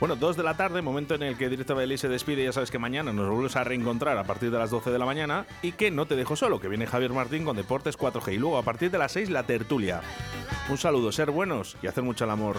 Bueno, dos de la tarde, momento en el que Directo Valladolid se despide. Ya sabes que mañana nos volvemos a reencontrar a partir de las 12 de la mañana y que no te dejo solo, que viene Javier Martín con Deportes 4G y luego a partir de las 6 la tertulia. Un saludo, ser buenos y hacer mucho el amor.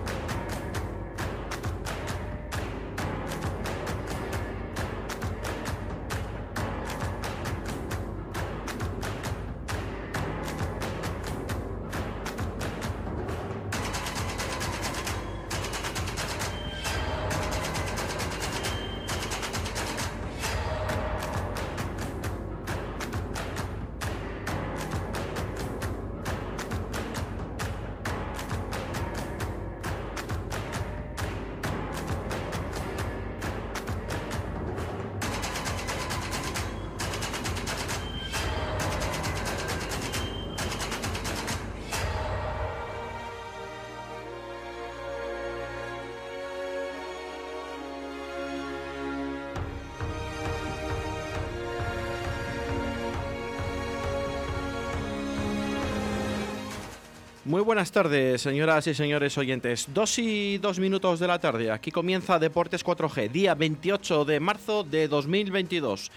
Muy buenas tardes, señoras y señores oyentes. Dos y dos minutos de la tarde. Aquí comienza Deportes 4G, día 28 de marzo de 2022.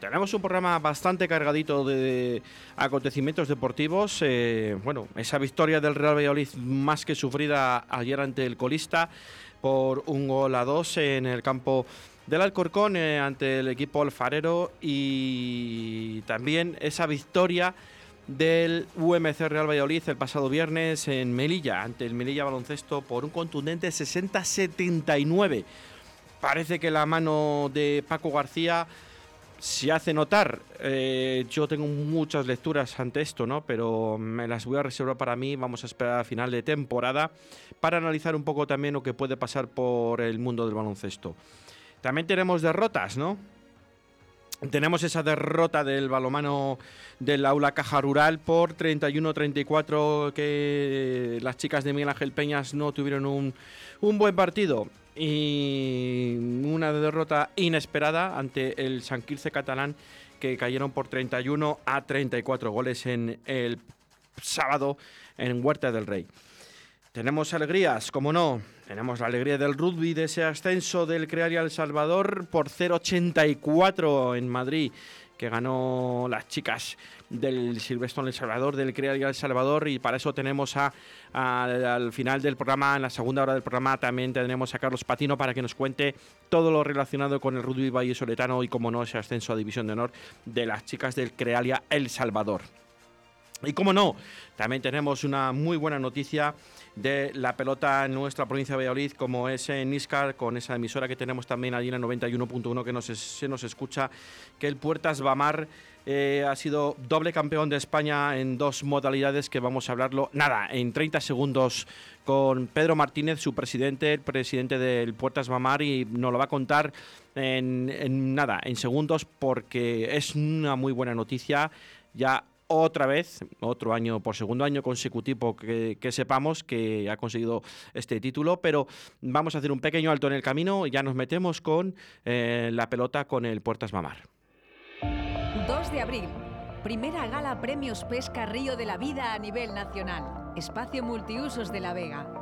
Tenemos un programa bastante cargadito de acontecimientos deportivos. Eh, bueno, esa victoria del Real Valladolid más que sufrida ayer ante el colista por un gol a dos en el campo del Alcorcón eh, ante el equipo alfarero y también esa victoria del UMC Real Valladolid el pasado viernes en Melilla, ante el Melilla Baloncesto por un contundente 60-79. Parece que la mano de Paco García se hace notar. Eh, yo tengo muchas lecturas ante esto, ¿no? Pero me las voy a reservar para mí. Vamos a esperar a final de temporada para analizar un poco también lo que puede pasar por el mundo del baloncesto. También tenemos derrotas, ¿no? Tenemos esa derrota del balomano del aula Caja Rural por 31-34 que las chicas de Miguel Ángel Peñas no tuvieron un, un, buen partido y una derrota inesperada ante el San Quirce catalán que cayeron por 31 a 34 goles en el sábado en Huerta del Rey. Tenemos alegrías, como no. Tenemos la alegría del rugby, de ese ascenso del Crearia El Salvador por 0.84 en Madrid, que ganó las chicas del Silvestre El Salvador, del Crearia El Salvador. Y para eso tenemos al final del programa, en la segunda hora del programa, también tenemos a Carlos Patino para que nos cuente todo lo relacionado con el rugby Valle Soletano y, como no, ese ascenso a División de Honor de las chicas del Crealia El Salvador. Y como no, también tenemos una muy buena noticia de la pelota en nuestra provincia de Valladolid, como es en Iscar, con esa emisora que tenemos también allí en el 91.1 que nos, se nos escucha, que el Puertas Bamar eh, ha sido doble campeón de España en dos modalidades que vamos a hablarlo, nada, en 30 segundos con Pedro Martínez, su presidente, el presidente del Puertas Bamar, y nos lo va a contar en, en nada, en segundos, porque es una muy buena noticia. Ya otra vez, otro año por segundo año consecutivo que, sepamos que ha conseguido este título, pero vamos a hacer un pequeño alto en el camino y ya nos metemos con eh, la pelota con el Puertas Mamar. 2 de abril. Primera gala Premios Pesca Río de la Vida a nivel nacional. Espacio multiusos de La Vega.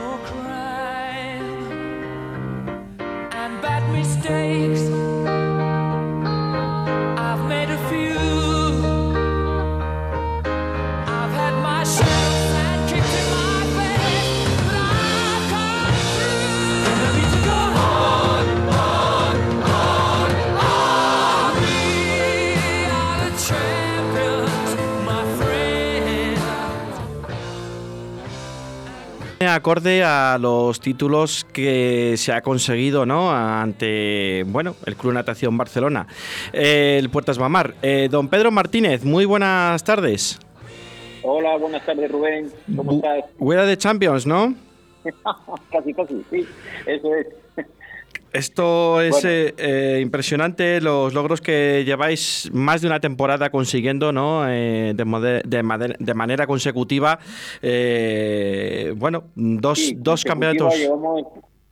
mistakes, Acorde a los títulos que se ha conseguido ¿no? ante bueno, el Club Natación Barcelona, eh, el Puertas Mamar. Eh, don Pedro Martínez, muy buenas tardes. Hola, buenas tardes Rubén. ¿Cómo Bu- estás? Huela de Champions, ¿no? casi, casi, sí, eso es. Esto es Bueno. eh, eh, impresionante, los logros que lleváis más de una temporada consiguiendo ¿no? Eh, de, de de manera consecutiva. eh, bueno, dos, Sí, dos campeonatos, Llevamos,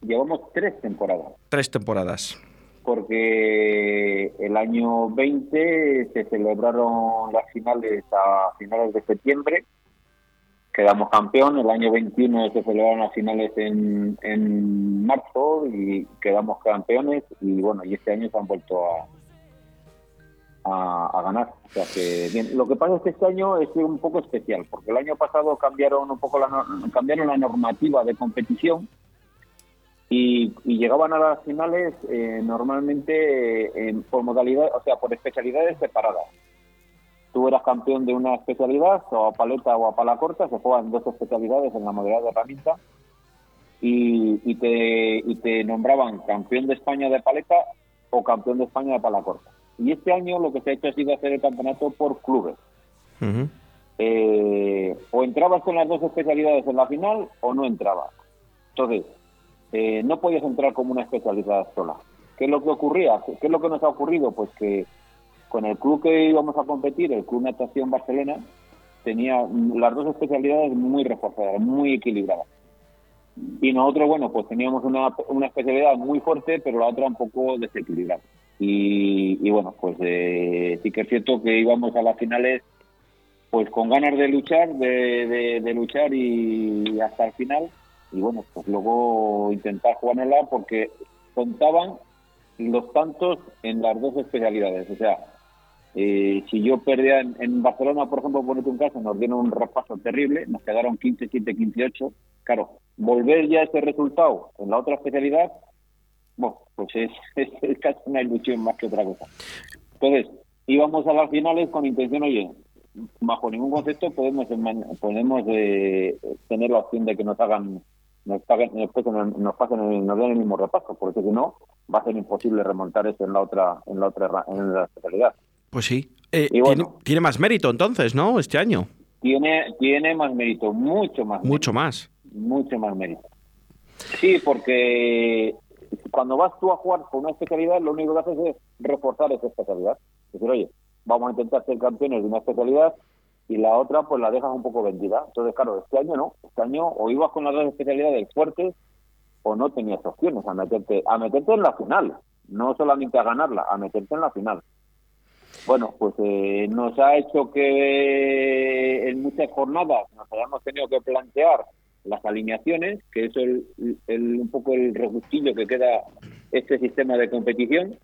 llevamos tres temporadas, tres temporadas. porque el año 20 se celebraron las finales a finales de septiembre, quedamos campeón, el año 21 se celebraron las finales en, en marzo y quedamos campeones y bueno, y este año se han vuelto a, a, ganar. O sea que bien. Lo que pasa es que este año es un poco especial, porque el año pasado cambiaron un poco la, cambiaron la normativa de competición y, y llegaban a las finales eh, normalmente eh, por modalidad, o sea, por especialidades separadas. Tú eras campeón de una especialidad, o a paleta o a pala corta, se juegan dos especialidades en la modalidad de herramienta y, y te, y te nombraban campeón de España de paleta o campeón de España de pala corta. Y este año lo que se ha hecho ha sido hacer el campeonato por clubes. Eh, o entrabas con las dos especialidades en la final o no entrabas. Entonces, eh, no podías entrar como una especialidad sola. ¿Qué es lo que ocurría? ¿Qué es lo que nos ha ocurrido? Pues que con el club que íbamos a competir, el Club Natación Barcelona, tenía las dos especialidades muy reforzadas, muy equilibradas. Y nosotros, bueno, pues teníamos una, una especialidad muy fuerte, pero la otra un poco desequilibrada. Y, y bueno, pues eh, sí que es cierto que íbamos a las finales pues con ganas de luchar, de, de, de luchar y hasta el final. Y bueno, pues luego intentar jugárnosla porque contaban los tantos en las dos especialidades. O sea, eh, si yo perdía en, Barcelona, por ejemplo, ponete un caso, nos dieron un repaso terrible, nos quedaron 15-7, 15-8. Claro, volver ya a ese resultado en la otra especialidad, bueno, pues es, es, casi una ilusión más que otra cosa. Entonces, íbamos a las finales con intención, oye, bajo ningún concepto podemos podemos eh, tener la opción de que nos hagan nos paguen nos pasen, nos pasen nos den el mismo repaso porque si no va a ser imposible remontar eso en la otra en la otra ra- en la especialidad Pues sí. Eh, Y bueno. tiene, tiene más mérito entonces, ¿no? Este año. tiene tiene más mérito mucho más Mucho más. mucho más mérito sí porque cuando vas tú a jugar con una especialidad lo único que haces es reforzar esa especialidad es decir oye vamos a intentar ser campeones de una especialidad y la otra pues la dejas un poco vendida. Entonces, claro, este año no. Este año o ibas con las dos especialidades fuertes o no tenías opciones a meterte, a meterte en la final. No solamente a ganarla, a meterte en la final. Bueno, pues eh, nos ha hecho que en muchas jornadas nos hayamos tenido que plantear las alineaciones, que es el, el- un poco el regustillo que queda este sistema de competición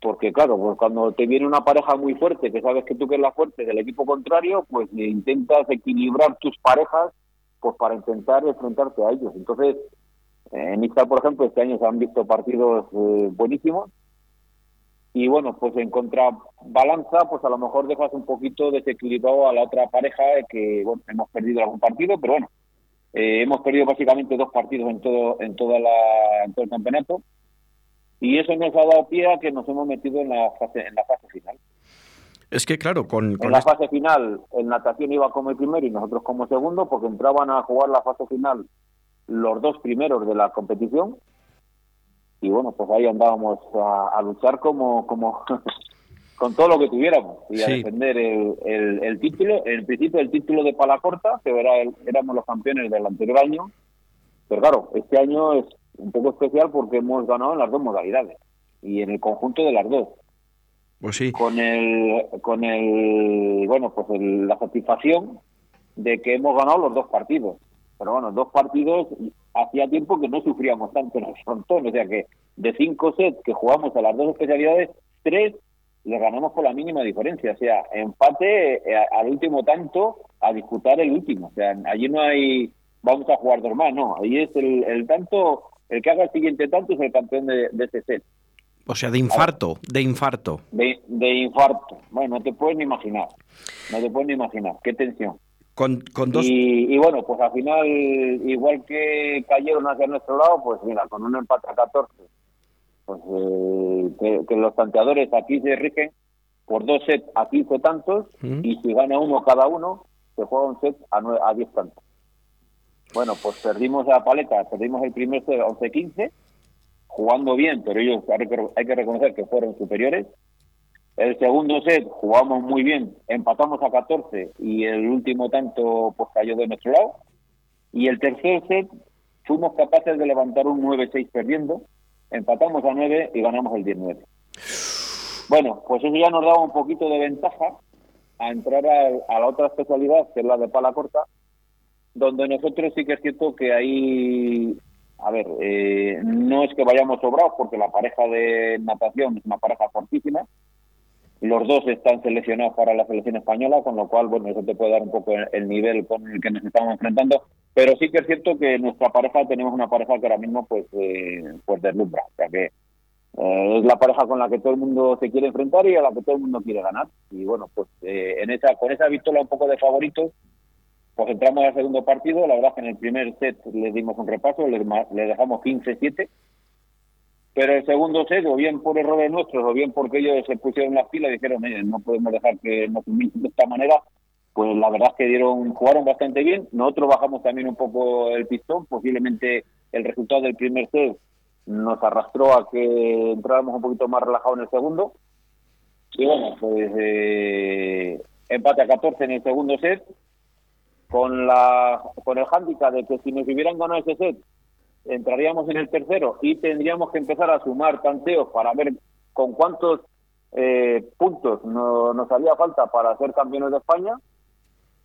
porque claro, pues cuando te viene una pareja muy fuerte, que sabes que tú que la fuerte del equipo contrario, pues intentas equilibrar tus parejas pues para intentar enfrentarte a ellos. Entonces, en Ixtal, por ejemplo, este año se han visto partidos eh, buenísimos y bueno, pues en contrabalanza, pues a lo mejor dejas un poquito desequilibrado a la otra pareja que, bueno, hemos perdido algún partido, pero bueno, eh, hemos perdido básicamente dos partidos en todo en toda la en todo el campeonato y eso nos ha dado pie a que nos hemos metido en la fase en la fase final. Es que claro, con, En la este- fase final, el natación iba como el primero y nosotros como segundo, porque entraban a jugar la fase final los dos primeros de la competición. Y bueno, pues ahí andábamos a, a luchar como, como con todo lo que tuviéramos y a Sí. defender el, el, el título. En principio, el título de pala corta, que era el- éramos los campeones del anterior año. Pero claro, este año es un poco especial porque hemos ganado en las dos modalidades y en el conjunto de las dos pues sí, con el con el bueno pues el- la satisfacción de que hemos ganado los dos partidos pero bueno dos partidos hacía tiempo que no sufríamos tanto en el frontón o sea que de cinco sets que jugamos a las dos especialidades tres le ganamos por la mínima diferencia o sea empate eh, al último tanto a disputar el último o sea allí no hay vamos a jugar dos más no ahí es el, el tanto el que haga el siguiente tanto es el campeón de, de ese set o sea, de infarto, de infarto. de, de infarto. Bueno, no te puedes ni imaginar. No te puedes ni imaginar. Qué tensión. Con, con dos... Y, y bueno, pues al final, igual que cayeron hacia nuestro lado, pues mira, con un empate a 14, pues eh, que, que los tanteadores aquí se rigen por dos sets a 15 tantos Mm. y si gana uno cada uno, se juega un set a, nue- a 10 tantos. Bueno, pues perdimos a paleta, perdimos el primer set 11-15, jugando bien, pero ellos hay que, hay que reconocer que fueron superiores. El segundo set jugamos muy bien, empatamos a 14 y el último tanto pues cayó de nuestro lado. Y el tercer set fuimos capaces de levantar un 9-6 perdiendo, empatamos a 9 y ganamos el 19. Bueno, pues eso ya nos daba un poquito de ventaja a entrar a, la otra especialidad, que es la de pala corta, donde nosotros sí que es cierto que ahí, a ver, eh, no es que vayamos sobrados, porque la pareja de natación es una pareja fortísima, los dos están seleccionados para la selección española, con lo cual, bueno, eso te puede dar un poco el, el nivel con el que nos estamos enfrentando, pero sí que es cierto que nuestra pareja, tenemos una pareja que ahora mismo, pues, eh, pues deslumbra, o sea que eh, es la pareja con la que todo el mundo se quiere enfrentar y a la que todo el mundo quiere ganar. Y bueno, pues eh, en esa con esa victoria un poco de favoritos, pues entramos al segundo partido. La verdad es que en el primer set le dimos un repaso, le, ma- le dejamos 15-7. Pero el segundo set, o bien por errores nuestros, o bien porque ellos se pusieron las pilas y dijeron, "Oye, no podemos dejar que nos humillen de esta manera, pues la verdad es que dieron jugaron bastante bien. Nosotros bajamos también un poco el pistón, posiblemente el resultado del primer set nos arrastró a que entráramos un poquito más relajados en el segundo. Y bueno, pues eh, empate a 14 en el segundo set, con la con el hándicap de que si nos hubieran ganado ese set, entraríamos en el tercero y tendríamos que empezar a sumar tanteos para ver con cuántos eh, puntos no- nos haría falta para ser campeones de España.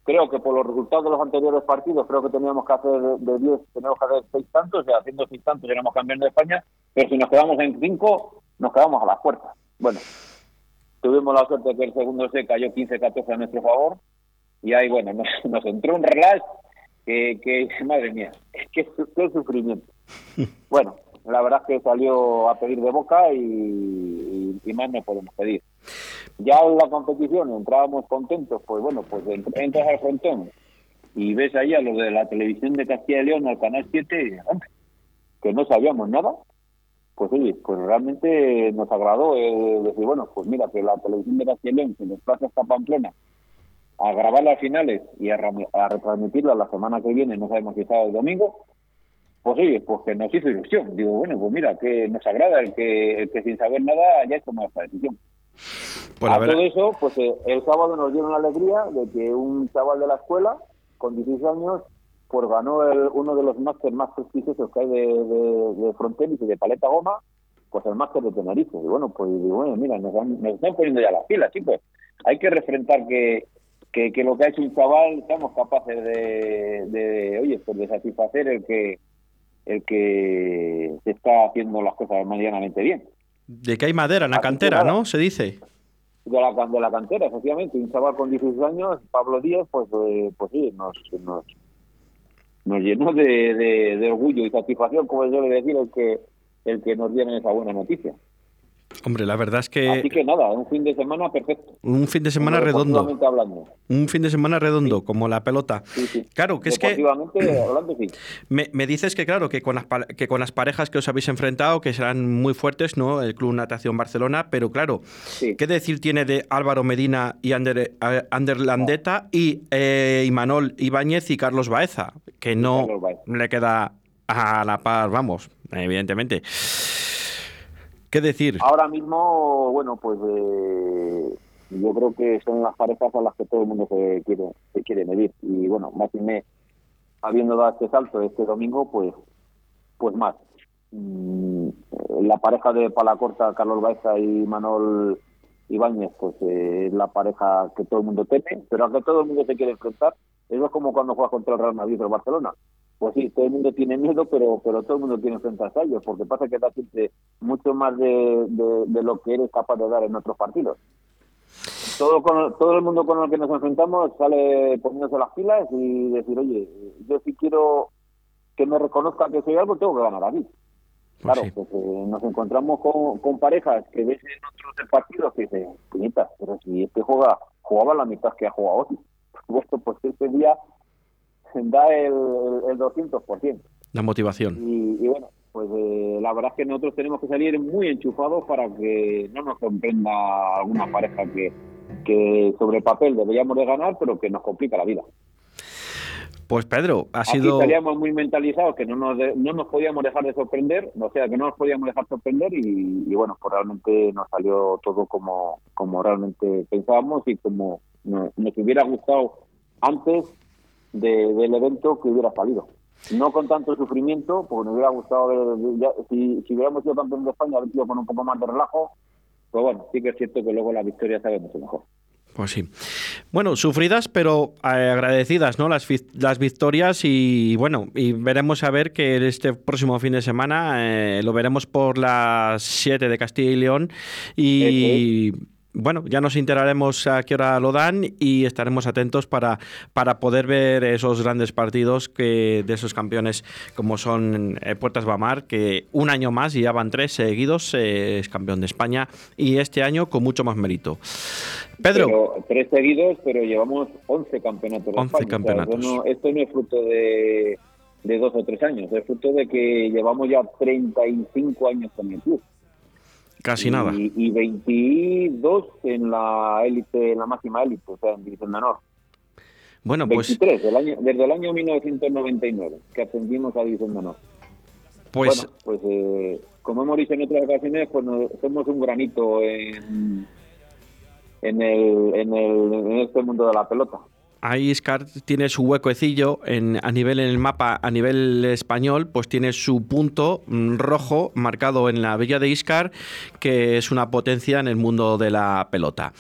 Creo que por los resultados de los anteriores partidos, creo que teníamos que hacer de 10, teníamos que hacer 6 tantos, o sea, haciendo 6 tantos éramos campeones de España, pero si nos quedamos en 5, nos quedamos a las puertas. Bueno, tuvimos la suerte que el segundo se cayó 15-14 a nuestro favor, y ahí, bueno, nos, nos entró un relax que, que madre mía, qué, qué sufrimiento. Bueno, la verdad es que salió a pedir de boca y, y- y más no podemos pedir. Ya en la competición entrábamos contentos, pues bueno, pues ent- entras al frontón y ves ahí a los de la televisión de Castilla y León, al Canal 7, y, hombre, que no sabíamos nada, pues oye, pues realmente nos agradó eh, decir, bueno, pues mira, que la televisión de Castilla y León se desplaza hasta Pamplona a grabar las finales y a, a retransmitirlas la semana que viene, no sabemos si sábado o domingo, pues oye, pues que nos hizo ilusión. Digo, bueno, pues mira, que nos agrada el que, el que sin saber nada haya tomado esta decisión. Pues a todo eso, pues eh, el sábado nos dieron la alegría de que un chaval de la escuela, con 16 años, pues ganó el, uno de los másteres más prestigiosos que hay de, de, de frontenis y de paleta goma, pues el máster de Tenerife. Y bueno, pues digo, bueno, mira, nos, van- nos están poniendo ya las pilas, chicos. Hay que refrentar que, que, que lo que ha hecho un chaval seamos capaces de, de, oye, pues de satisfacer el que el que se está haciendo las cosas medianamente bien. De que hay madera en la Así cantera. ¿no? Se dice. de la, de la cantera, efectivamente. Un chaval con 16 años, Pablo Díaz, pues, eh, pues sí, nos, nos, nos llenó de, de- de orgullo y satisfacción, como yo le decir, el que, el que nos dieran esa buena noticia. Hombre, la verdad es Así que que nada, un fin de semana perfecto. un fin de semana redondo. Hablando. Un fin de semana redondo, como la pelota. Sí, sí. Claro, que es que hablando, sí. me, me dices que, claro, que con, las, que con las parejas que os habéis enfrentado, que serán muy fuertes, ¿no? El Club Natación Barcelona, pero claro, Sí. ¿qué decir tiene de Álvaro Medina y Ander, Ander Landeta y eh, Imanol Ibáñez y Carlos Baeza? Que no Carlos Baeza. le queda a la par, vamos, evidentemente. ¿Qué decir? Ahora mismo, bueno, pues eh, yo creo que son las parejas a las que todo el mundo se quiere, se quiere medir. Y bueno, más y habiendo dado este salto este domingo, pues, pues más. Mm, la pareja de Palacorta, Carlos Baeza y Manol Ibáñez, pues eh, es la pareja que todo el mundo teme, pero a que todo el mundo se quiere enfrentar. Eso es como cuando juegas contra el Real Madrid o el Barcelona. Pues sí, todo el mundo tiene miedo, pero pero todo el mundo quiere enfrentarse a ellos, porque pasa que da siempre mucho más de, de, de lo que eres capaz de dar en otros partidos. Todo, con, todo el mundo con el que nos enfrentamos sale poniéndose las pilas y decir, oye, yo si quiero que me reconozcan que soy algo, tengo que ganar aquí. Pues Claro, sí. pues eh, nos encontramos con, con parejas que ves en otros partidos que dicen, puñetas, pero si este juega, jugaba la mitad que ha jugado hoy. Pues, pues ese día da el, el, el 200%. La motivación. Y, y bueno, pues eh, la verdad es que nosotros tenemos que salir muy enchufados para que no nos sorprenda alguna pareja que, que sobre el papel deberíamos de ganar, pero que nos complica la vida. Pues Pedro, ha Aquí sido... estaríamos muy mentalizados que no nos, de- no nos podíamos dejar de sorprender, o sea, que no nos podíamos dejar sorprender y, y bueno, pues realmente nos salió todo como, como realmente pensábamos y como nos, nos hubiera gustado antes de- del evento que hubiera salido. No con tanto sufrimiento, porque nos hubiera gustado, ver- ya- si, si hubiéramos sido campeón de España, haber sido con un poco más de relajo, pues bueno, sí que es cierto que luego la victoria sabe mucho mejor. Pues sí. Bueno, sufridas, pero eh, agradecidas, ¿no? Las, las victorias y bueno, y veremos a ver que este próximo fin de semana eh, lo veremos por las 7 de Castilla y León y bueno, ya nos enteraremos a qué hora lo dan y estaremos atentos para, para poder ver esos grandes partidos que de esos campeones como son eh, Puertas Bamar, que un año más y ya van tres seguidos, eh, es campeón de España y este año con mucho más mérito. Pedro. Pero, tres seguidos, pero llevamos 11 campeonatos. de 11 España. O sea, campeonatos. esto, no, esto no es fruto de, de dos o tres años, es fruto de que llevamos ya 35 años con el club. Casi y, nada. Y 22 en la élite, en la máxima élite, o sea, en división de honor. Bueno, pues, 23, del año, desde el año 1999, que ascendimos a división de honor. pues bueno, pues eh, como hemos dicho en otras ocasiones, pues no- somos un granito en, en, el, en, el, en este mundo de la pelota. Ahí Iscar tiene su huecuecillo en, a nivel en el mapa, a nivel español, pues tiene su punto mm, rojo marcado en la villa de Iscar, que es una potencia en el mundo de la pelota.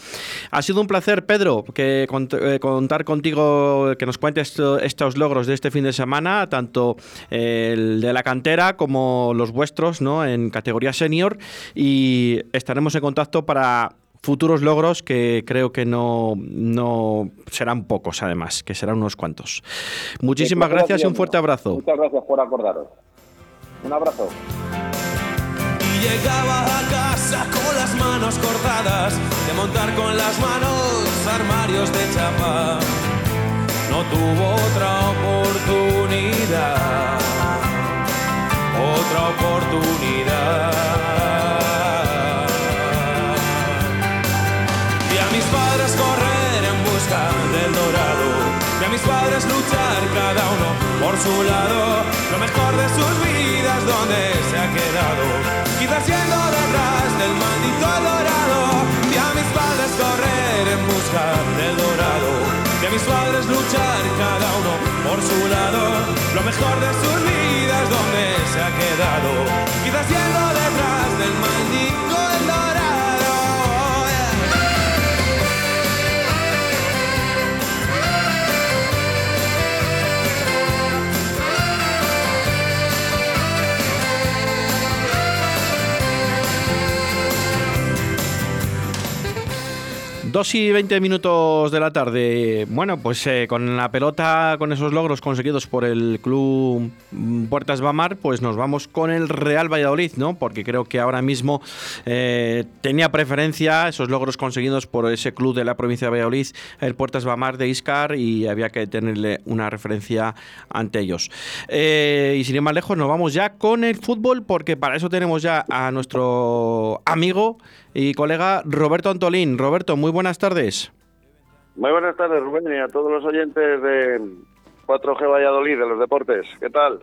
Ha sido un placer, Pedro, que eh, contar contigo, que nos cuentes esto- estos logros de este fin de semana, tanto el de la cantera como los vuestros, ¿no? En categoría senior y estaremos en contacto para futuros logros que creo que no, no serán pocos, además, que serán unos cuantos. Muchísimas gracias y un fuerte abrazo. Muchas gracias por acordaros. Un abrazo. Y llegaba a casa con las manos cortadas de montar con las manos armarios de chapa. No tuvo otra oportunidad, otra oportunidad. Padres luchar cada uno por su lado. Lo mejor de sus vidas donde se ha quedado. Quizás yendo detrás del maldito dorado. Vi a mis padres correr en busca del dorado. Vi a mis padres luchar cada uno por su lado. Lo mejor de sus vidas donde se ha quedado. Quizás yendo detrás del maldito dorado. 2 y 20 minutos de la tarde. Bueno, pues eh, con la pelota, con esos logros conseguidos por el club Puertas Bamar, pues nos vamos con el Real Valladolid, ¿no? Porque creo que ahora mismo eh, tenía preferencia esos logros conseguidos por ese club de la provincia de Valladolid, el Puertas Bamar de Iscar, y había que tenerle una referencia ante ellos. Eh, y sin ir más lejos, nos vamos ya con el fútbol, porque para eso tenemos ya a nuestro amigo y colega Roberto Antolín. Roberto, muy buenas tardes. Muy buenas tardes, Rubén, y a todos los oyentes de 4G Valladolid, de los deportes. ¿Qué tal?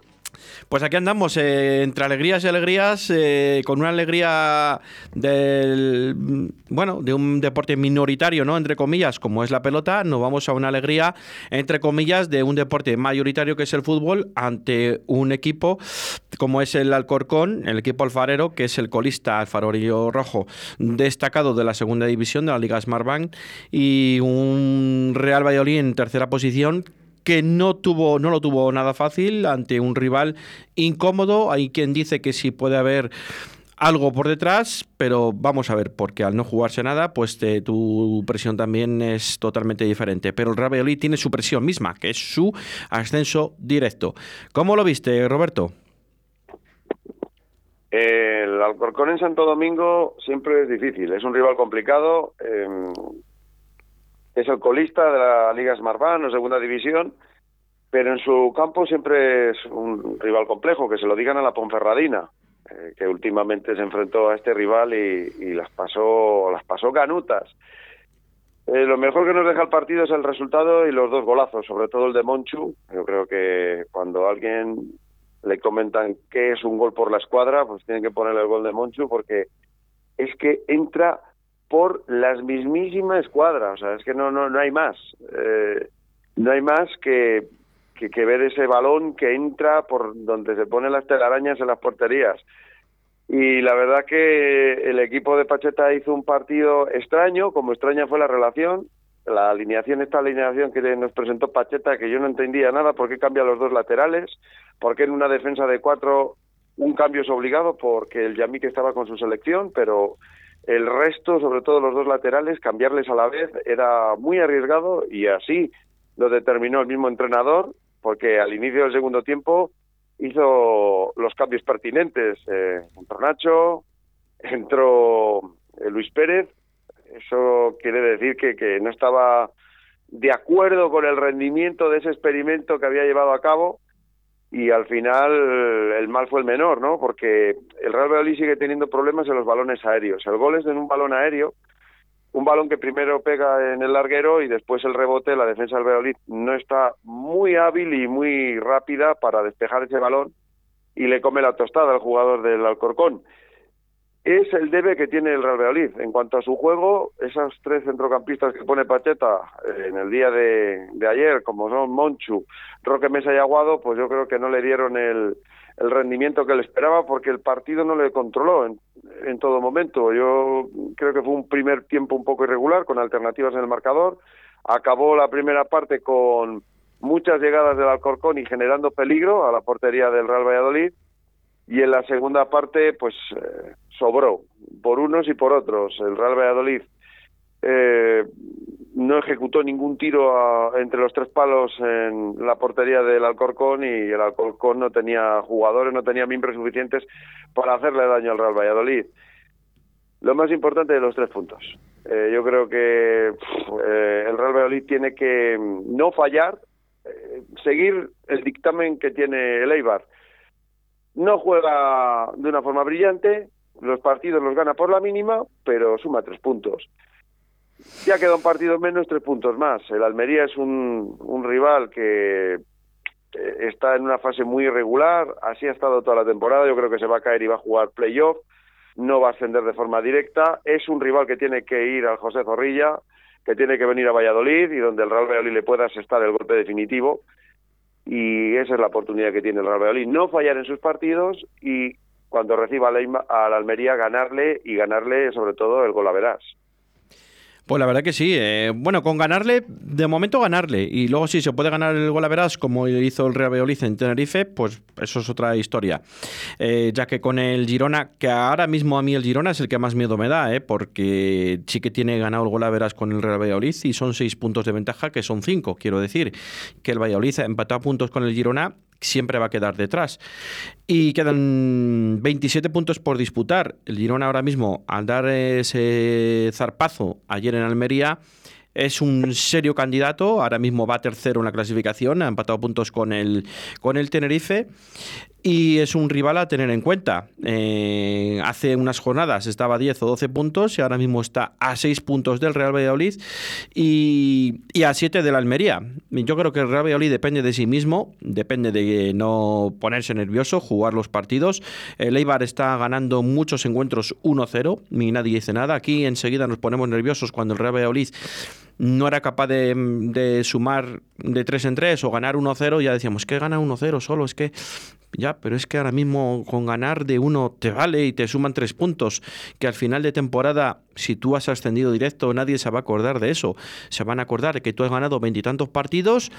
Pues aquí andamos, eh, entre alegrías y alegrías, eh, con una alegría del bueno, de un deporte minoritario, ¿no? Entre comillas, como es la pelota, nos vamos a una alegría, entre comillas, de un deporte mayoritario que es el fútbol, ante un equipo como es el Alcorcón, el equipo alfarero, que es el colista alfarorillo rojo, destacado de la segunda división de la Liga Smartbank, y un Real Valladolid en tercera posición que no tuvo no lo tuvo nada fácil ante un rival incómodo. Hay quien dice que sí puede haber algo por detrás, pero vamos a ver, porque al no jugarse nada, pues tu presión también es totalmente diferente. Pero el Real tiene su presión misma, que es su ascenso directo. ¿Cómo lo viste, Roberto? El Alcorcón en Santo Domingo siempre es difícil, es un rival complicado. eh, es el colista de la Liga Smartbank o Segunda División, pero en su campo siempre es un rival complejo, que se lo digan a la Ponferradina, eh, que últimamente se enfrentó a este rival y, las pasó las pasó canutas. Eh, lo mejor que nos deja el partido es el resultado y los dos golazos, sobre todo el de Monchu. Yo creo que cuando alguien le comentan que es un gol por la escuadra, pues tienen que ponerle el gol de Monchu porque es que entra por las mismísimas escuadras, o sea, es que no no no hay más. Eh, no hay más que, que, ver ese balón que entra por donde se ponen las telarañas en las porterías. Y la verdad que el equipo de Pacheta hizo un partido extraño, como extraña fue la relación, la alineación, esta alineación que nos presentó Pacheta, que yo no entendía nada, por qué cambia los dos laterales, por qué en una defensa de cuatro un cambio es obligado, porque el Yamik estaba con su selección, pero el resto, sobre todo los dos laterales, cambiarles a la vez era muy arriesgado y así lo determinó el mismo entrenador, porque al inicio del segundo tiempo hizo los cambios pertinentes. Eh, entró Nacho, entró eh, Luis Pérez. Eso quiere decir que, que no estaba de acuerdo con el rendimiento de ese experimento que había llevado a cabo y al final el mal fue el menor, ¿no? Porque el Real Valladolid sigue teniendo problemas en los balones aéreos. El gol es en un balón aéreo, un balón que primero pega en el larguero y después el rebote, la defensa del Valladolid no está muy hábil y muy rápida para despejar ese balón y le come la tostada al jugador del Alcorcón. Es el debe que tiene el Real Valladolid. En cuanto a su juego, esos tres centrocampistas que pone Pacheta eh, en el día de, ayer, como son Monchu, Roque Mesa y Aguado, pues yo creo que no le dieron el, rendimiento que le esperaba porque el partido no le controló en, en todo momento. Yo creo que fue un primer tiempo un poco irregular, con alternativas en el marcador. Acabó la primera parte con muchas llegadas del Alcorcón y generando peligro a la portería del Real Valladolid. Y en la segunda parte, pues eh, sobró por unos y por otros. El Real Valladolid eh, no ejecutó ningún tiro entre los tres palos en la portería del Alcorcón y el Alcorcón no tenía jugadores, no tenía miembros suficientes para hacerle daño al Real Valladolid. Lo más importante de los tres puntos. Eh, yo creo que eh, el Real Valladolid tiene que no fallar, seguir el dictamen que tiene el. No juega de una forma brillante, los partidos los gana por la mínima, pero suma tres puntos. Ya queda un partido menos, tres puntos más. El Almería es un, un rival que eh, está en una fase muy irregular, así ha estado toda la temporada, yo creo que se va a caer y va a jugar playoff, no va a ascender de forma directa, es un rival que tiene que ir al José Zorrilla, que tiene que venir a Valladolid y donde el Real Valladolid le pueda asestar el golpe definitivo. Y esa es la oportunidad que tiene el Real Valladolid, no fallar en sus partidos y cuando reciba Eima- al Almería ganarle y ganarle sobre todo el gol a. Pues la verdad que sí. eh, bueno, con ganarle, de momento ganarle. Y luego si se puede ganar el gol a como hizo el Real Valladolid en Tenerife, pues eso es otra historia. Eh, ya que con el Girona, que ahora mismo a mí el Girona es el que más miedo me da, eh, porque sí que tiene ganado el gol a con el Real Valladolid y son seis puntos de ventaja, que son cinco, quiero decir. Que el Valladolid ha empatado a puntos con el Girona siempre va a quedar detrás. Y quedan 27 puntos por disputar. El Girona ahora mismo, al dar ese zarpazo ayer en Almería, es un serio candidato. Ahora mismo va tercero en la clasificación, ha empatado puntos con el, con el Tenerife. Y es un rival a tener en cuenta. Eh, hace unas jornadas estaba a 10 o 12 puntos y ahora mismo está a 6 puntos del Real Valladolid y, y a 7 del Almería. Yo creo que el Real Valladolid depende de sí mismo, depende de no ponerse nervioso, jugar los partidos. El Eibar está ganando muchos encuentros 1-0, ni nadie dice nada. Aquí enseguida nos ponemos nerviosos cuando el Real Valladolid no era capaz de, sumar de 3 en 3 o ganar 1-0, ya decíamos que gana 1-0 solo, es que ya, pero es que ahora mismo con ganar de uno te vale y te suman tres puntos, que al final de temporada, si tú has ascendido directo, nadie se va a acordar de eso. Se van a acordar que tú has ganado veintitantos partidos,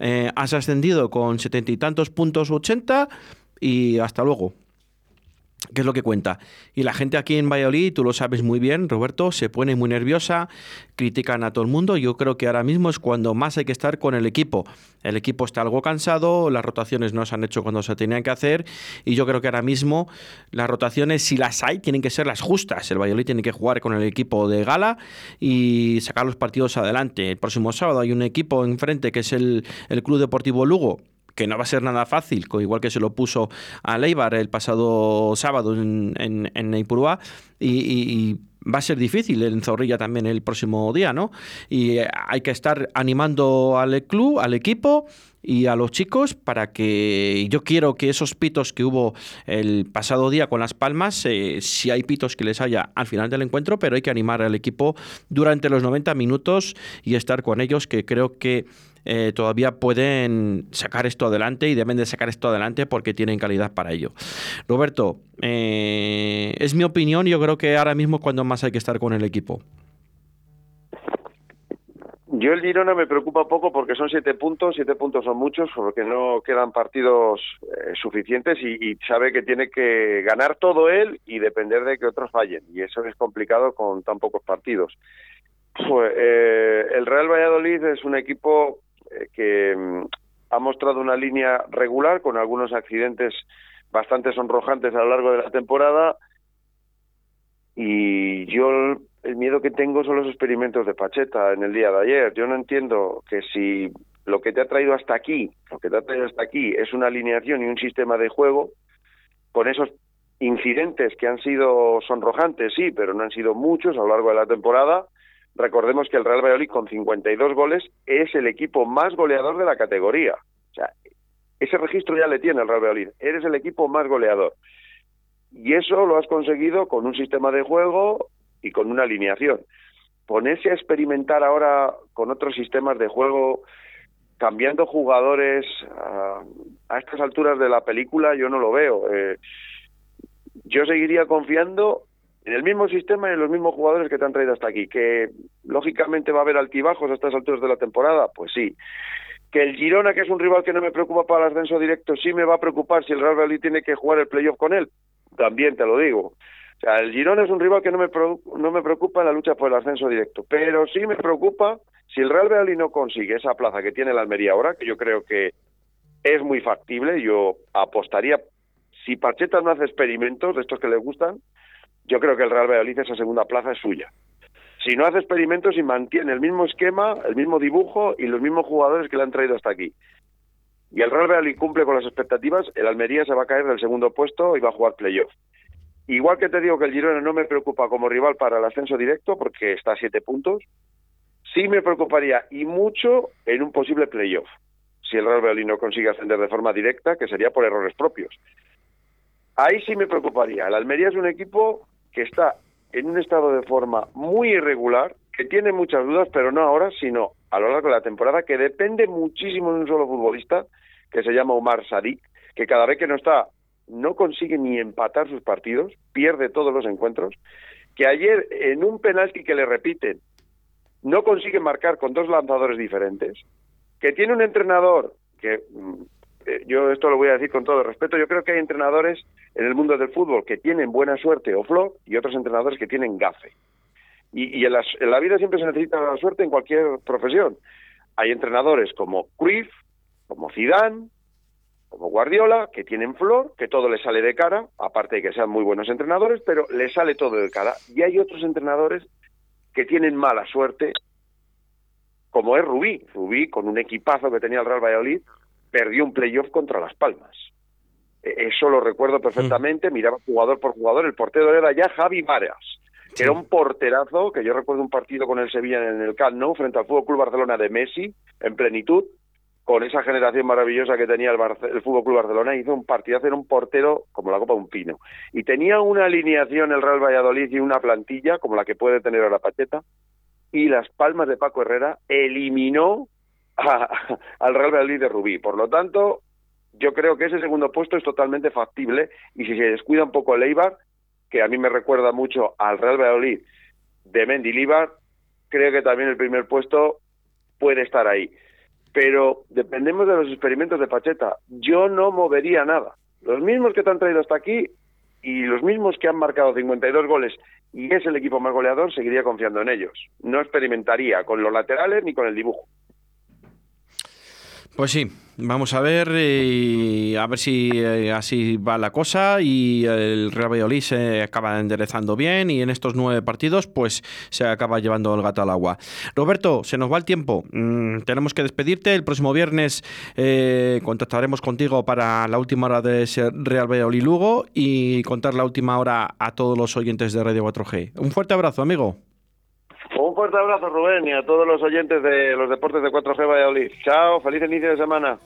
eh, has ascendido con setenta y tantos puntos, ochenta, y hasta luego. ¿Qué es lo que cuenta? Y la gente aquí en Valladolid, tú lo sabes muy bien, Roberto, se pone muy nerviosa, critican a todo el mundo. Yo creo que ahora mismo es cuando más hay que estar con el equipo. El equipo está algo cansado, las rotaciones no se han hecho cuando se tenían que hacer y yo creo que ahora mismo las rotaciones, si las hay, tienen que ser las justas. El Valladolid tiene que jugar con el equipo de gala y sacar los partidos adelante. El próximo sábado hay un equipo enfrente que es el, el Club Deportivo Lugo que no va a ser nada fácil, igual que se lo puso a Leibar el pasado sábado en, en, en y- y va a ser difícil en Zorrilla también el próximo día, ¿no? Y eh, hay que estar animando al club, al equipo y a los chicos para que yo quiero que esos pitos que hubo el pasado día con las palmas, eh, si hay pitos que les haya al final del encuentro, pero hay que animar al equipo durante los 90 minutos y estar con ellos, que creo que eh, todavía pueden sacar esto adelante y deben de sacar esto adelante porque tienen calidad para ello. Roberto, eh, es mi opinión, yo creo que ahora mismo cuando más hay que estar con el equipo. Yo el Girona me preocupa poco porque son siete puntos, siete puntos son muchos, porque no quedan partidos eh, suficientes y, sabe que tiene que ganar todo él y depender de que otros fallen. Y eso es complicado con tan pocos partidos. Pues, eh, el Real Valladolid es un equipo eh, que mm, ha mostrado una línea regular con algunos accidentes bastante sonrojantes a lo largo de la temporada y yo el miedo que tengo son los experimentos de Pacheta en el día de ayer. Yo no entiendo que si lo que te ha traído hasta aquí, lo que te ha traído hasta aquí es una alineación y un sistema de juego, con esos incidentes que han sido sonrojantes, sí, pero no han sido muchos a lo largo de la temporada. Recordemos que el Real Valladolid con 52 goles es el equipo más goleador de la categoría. O sea, ese registro ya le tiene el Real Valladolid. Eres el equipo más goleador. Y eso lo has conseguido con un sistema de juego y con una alineación. Ponerse a experimentar ahora con otros sistemas de juego, cambiando jugadores a, a estas alturas de la película, yo no lo veo. Eh, yo seguiría confiando en el mismo sistema y en los mismos jugadores que te han traído hasta aquí. Que lógicamente va a haber altibajos a estas alturas de la temporada, pues sí. Que el Girona, que es un rival que no me preocupa para el ascenso directo, sí me va a preocupar si el Real Valladolid tiene que jugar el playoff con él. También te lo digo. O sea, el Girona es un rival que no me, no me preocupa en la lucha por el ascenso directo, pero sí me preocupa si el Real Valladolid no consigue esa plaza que tiene el Almería ahora, que yo creo que es muy factible, yo apostaría, si Pacheta no hace experimentos de estos que le gustan, yo creo que el Real Valladolid esa segunda plaza es suya. Si no hace experimentos y mantiene el mismo esquema, el mismo dibujo y los mismos jugadores que le han traído hasta aquí. Y el Real Valladolid cumple con las expectativas, el Almería se va a caer del segundo puesto y va a jugar playoff. Igual que te digo que el Girona no me preocupa como rival para el ascenso directo porque está a siete puntos, sí me preocuparía y mucho en un posible playoff. Si el Real Valladolid no consigue ascender de forma directa, que sería por errores propios. Ahí sí me preocuparía. El Almería es un equipo que está en un estado de forma muy irregular, que tiene muchas dudas, pero no ahora, sino a lo largo de la temporada, que depende muchísimo de un solo futbolista, que se llama Omar Sadik, que cada vez que no está no consigue ni empatar sus partidos, pierde todos los encuentros, que ayer en un penalti que le repiten, no consigue marcar con dos lanzadores diferentes, que tiene un entrenador que mm, eh, yo esto lo voy a decir con todo respeto, yo creo que hay entrenadores en el mundo del fútbol que tienen buena suerte o flor y otros entrenadores que tienen gafe. Y, en, las- en la vida siempre se necesita la suerte en cualquier profesión. Hay entrenadores como Cruyff, como Zidane, como Guardiola, que tienen flor, que todo les sale de cara, aparte de que sean muy buenos entrenadores, pero les sale todo de cara. Y hay otros entrenadores que tienen mala suerte, como es Rubí. Rubí, con un equipazo que tenía el Real Valladolid, perdió un playoff contra Las Palmas. E- Eso lo recuerdo perfectamente, miraba jugador por jugador, el portero era ya Javi Varas, que era un porterazo, que yo recuerdo un partido con el Sevilla en el Camp Nou, frente al Fútbol Club Barcelona de Messi, en plenitud, con esa generación maravillosa que tenía el, el Fútbol Club Barcelona, hizo un partidazo, era un portero como la copa de un pino. Y tenía una alineación el Real Valladolid y una plantilla como la que puede tener ahora Pacheta, y Las Palmas de Paco Herrera eliminó al Real Valladolid de Rubí. Por lo tanto, yo creo que ese segundo puesto es totalmente factible y si se descuida un poco el Eibar, que a mí me recuerda mucho al Real Valladolid de Mendilibar, creo que también el primer puesto puede estar ahí. Pero dependemos de los experimentos de Pacheta. Yo no movería nada. Los mismos que te han traído hasta aquí y los mismos que han marcado 52 goles y es el equipo más goleador, seguiría confiando en ellos. No experimentaría con los laterales ni con el dibujo. Pues sí, vamos a ver eh, a ver si eh, así va la cosa y el Real Valladolid se acaba enderezando bien y en estos nueve partidos pues se acaba llevando el gato al agua. Roberto, se nos va el tiempo, Mm, tenemos que despedirte. El próximo viernes eh, contactaremos contigo para la última hora de ese Real Valladolid Lugo y contar la última hora a todos los oyentes de Radio 4G. Un fuerte abrazo, amigo. Un fuerte abrazo, Rubén, y a todos los oyentes de los deportes de 4G Valladolid. Chao, feliz inicio de semana.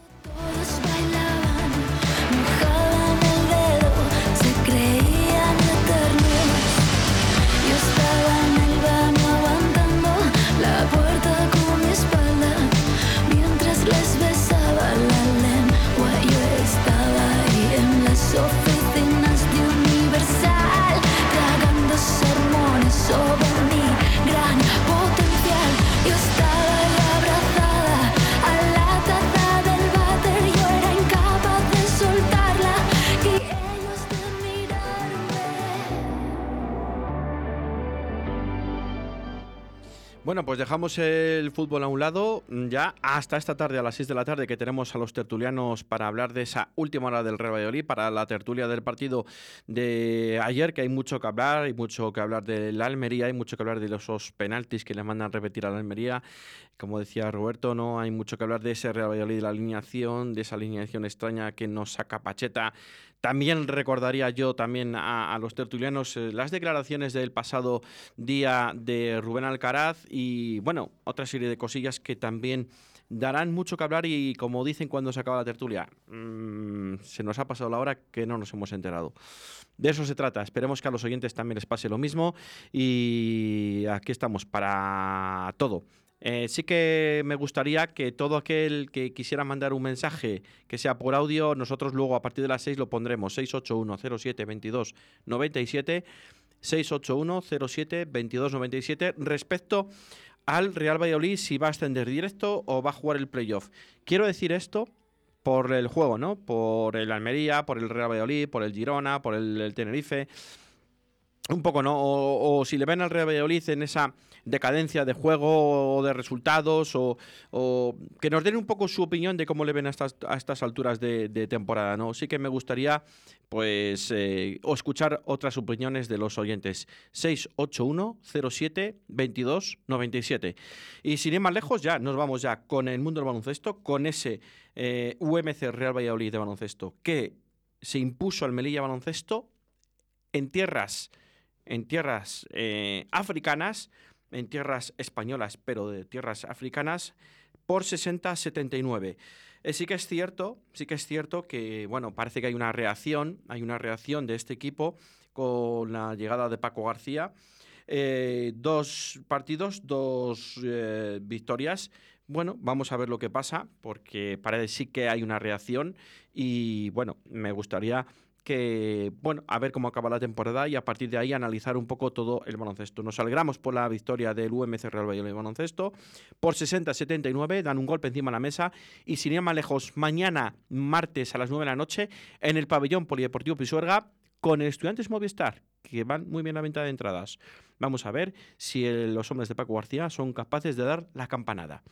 Bueno, pues dejamos el fútbol a un lado ya hasta esta tarde a las 6 de la tarde que tenemos a los tertulianos para hablar de esa última hora del Real Valladolid, para la tertulia del partido de ayer, que hay mucho que hablar, hay mucho que hablar de la Almería, hay mucho que hablar de esos penaltis que le mandan repetir a la Almería. Como decía Roberto, no hay mucho que hablar de ese Real Valladolid, de la alineación, de esa alineación extraña que nos saca Pacheta. También recordaría yo también a, los tertulianos eh, las declaraciones del pasado día de Rubén Alcaraz y bueno, otra serie de cosillas que también darán mucho que hablar y como dicen cuando se acaba la tertulia, mm, se nos ha pasado la hora que no nos hemos enterado. De eso se trata. Esperemos que a los oyentes también les pase lo mismo y aquí estamos para todo. Eh, sí que me gustaría que todo aquel que quisiera mandar un mensaje que sea por audio, nosotros luego a partir de las 6 lo pondremos 681-07-22-97, 681-07-22-97 respecto al Real Valladolid si va a ascender directo o va a jugar el playoff. Quiero decir esto por el juego, ¿no? Por el Almería, por el Real Valladolid, por el Girona, por el, el Tenerife. Un poco, ¿no? O, si le ven al Real Valladolid en esa decadencia de juego o de resultados, o, o que nos den un poco su opinión de cómo le ven a estas, a estas alturas de, de temporada, ¿no? Sí que me gustaría, pues, eh, o escuchar otras opiniones de los oyentes. 681-07-22-97. Y sin ir más lejos, ya nos vamos ya con el mundo del baloncesto, con ese eh, UMC Real Valladolid de baloncesto, que se impuso al Melilla Baloncesto en tierras, en tierras eh, africanas, en tierras españolas, pero de tierras africanas, por 60-79. Eh, sí que es cierto, sí que es cierto que, bueno, parece que hay una reacción, hay una reacción de este equipo con la llegada de Paco García. Eh, dos partidos, dos eh, victorias. Bueno, vamos a ver lo que pasa, porque parece sí que hay una reacción y, bueno, me gustaría que, bueno, a ver cómo acaba la temporada y a partir de ahí analizar un poco todo el baloncesto. Nos alegramos por la victoria del UMC Real Valladolid Baloncesto por 60-79, dan un golpe encima de la mesa y sin ir más lejos, mañana, martes a las 9 de la noche, en el pabellón Polideportivo Pisuerga, con el Estudiantes Movistar, que van muy bien la venta de entradas. Vamos a ver si los hombres de Paco García son capaces de dar la campanada.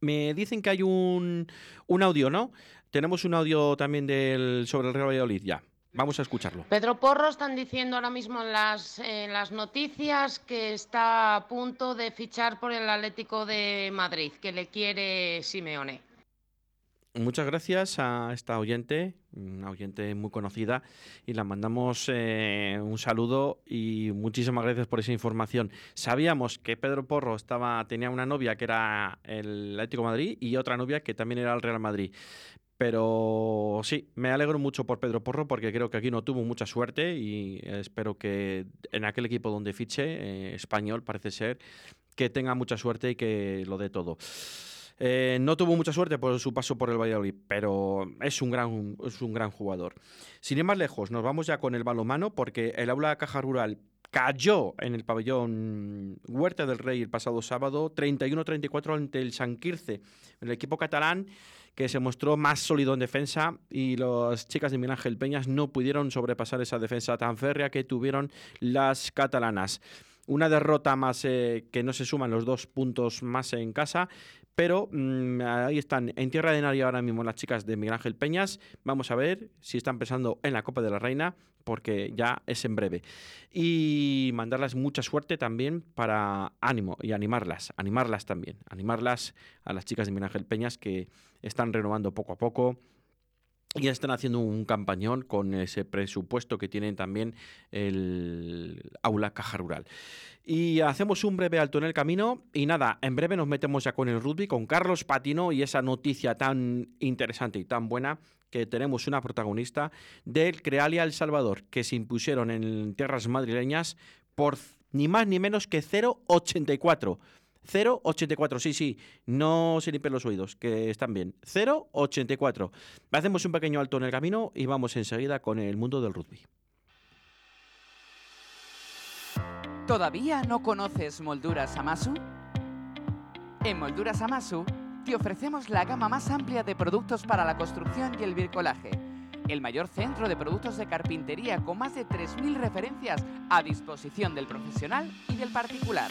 Me dicen que hay un, un audio, ¿no? Tenemos un audio también del, sobre el Real Valladolid ya. Vamos a escucharlo. Pedro Porro están diciendo ahora mismo en las, en las noticias que está a punto de fichar por el Atlético de Madrid, que le quiere Simeone. Muchas gracias a esta oyente, una oyente muy conocida, y la mandamos eh, un saludo y muchísimas gracias por esa información. Sabíamos que Pedro Porro estaba, tenía una novia que era el Atlético de Madrid y otra novia que también era el Real Madrid. Pero sí, me alegro mucho por Pedro Porro porque creo que aquí no tuvo mucha suerte y espero que en aquel equipo donde fiche, eh, español parece ser, que tenga mucha suerte y que lo dé todo. Eh, no tuvo mucha suerte por su paso por el Valladolid, pero es un gran, es un gran jugador. Sin ir más lejos, nos vamos ya con el balomano porque el aula de Caja Rural cayó en el pabellón Huerta del Rey el pasado sábado 31-34 ante el Sanquirce, el equipo catalán que se mostró más sólido en defensa y las chicas de Miguel Ángel Peñas no pudieron sobrepasar esa defensa tan férrea que tuvieron las catalanas. Una derrota más eh, que no se suman los dos puntos más en casa, pero mm, ahí están en tierra de nadie ahora mismo las chicas de Miguel Ángel Peñas. Vamos a ver si están pensando en la Copa de la Reina, porque ya es en breve. Y mandarlas mucha suerte también para ánimo y animarlas, animarlas también, animarlas a las chicas de Miguel Ángel Peñas que están renovando poco a poco. Y están haciendo un campañón con ese presupuesto que tienen también el aula caja rural. Y hacemos un breve alto en el camino y nada, en breve nos metemos ya con el rugby, con Carlos Patino y esa noticia tan interesante y tan buena que tenemos una protagonista del Crealia El Salvador, que se impusieron en tierras madrileñas por ni más ni menos que 0,84. 0,84, sí, sí, no se limpen los oídos, que están bien. 0,84. Hacemos un pequeño alto en el camino y vamos enseguida con el mundo del rugby. ¿Todavía no conoces Molduras Amasu? En Molduras Amasu te ofrecemos la gama más amplia de productos para la construcción y el bricolaje. El mayor centro de productos de carpintería con más de 3.000 referencias a disposición del profesional y del particular.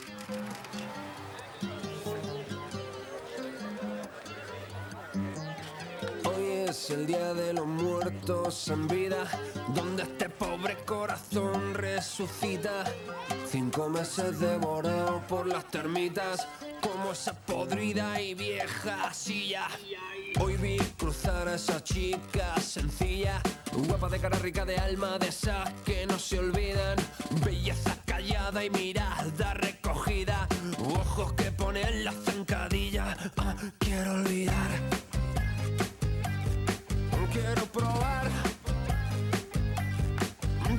El día de los muertos en vida, donde este pobre corazón resucita. Cinco meses devorado por las termitas, como esa podrida y vieja silla. Hoy vi cruzar a esa chica sencilla, guapa de cara rica de alma, de esas que no se olvidan. Belleza callada y mirada recogida, ojos que ponen la zancadilla. Ah, quiero olvidar, quiero probar,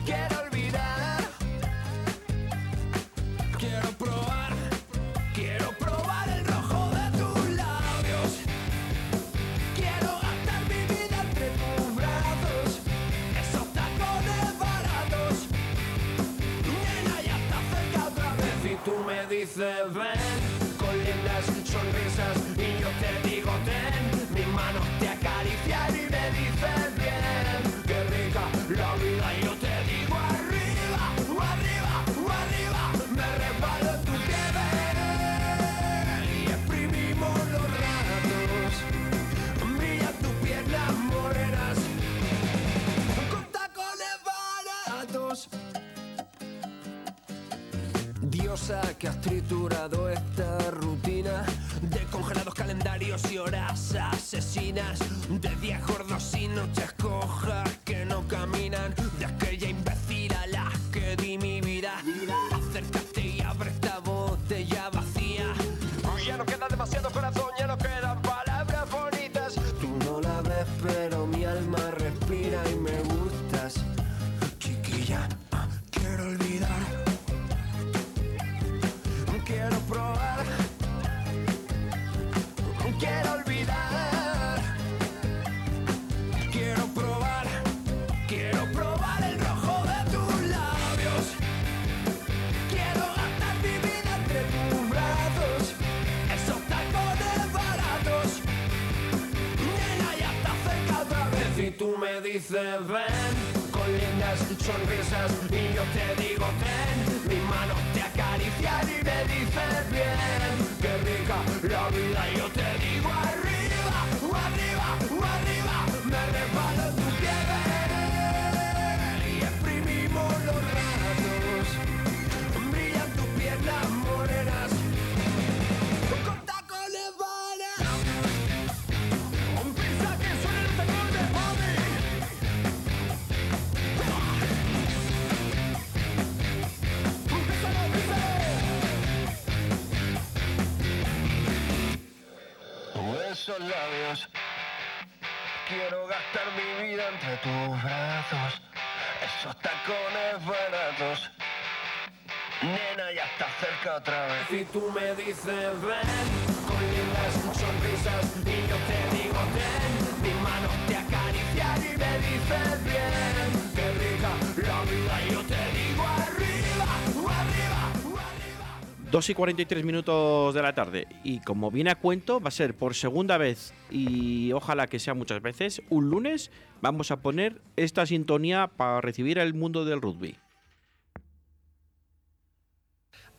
quiero olvidar, quiero probar, quiero probar el rojo de tus labios. Quiero gastar mi vida entre tus brazos, esos tacones baratos. Nena, ya está cerca otra vez y tú me dices ven con lindas sonrisas que has triturado esta rutina de congelados calendarios y horas asesinas, de días gordos y noches cojas que no caminan, de aquella imbécil a la que di mi vida. Ven con lindas sonrisas y yo te digo ten. Mis manos te acarician y me dices bien. Qué rica la vida y yo te cerca otra vez Y tú me dices ven Con lindas sonrisas Y yo te digo ten Mis manos te acarician y me dices bien Qué rica la vida y yo te digo arriba, arriba 2 y 43 minutos de la tarde. Y como viene a cuento, va a ser por segunda vez y ojalá que sea muchas veces, un lunes vamos a poner esta sintonía para recibir al mundo del rugby.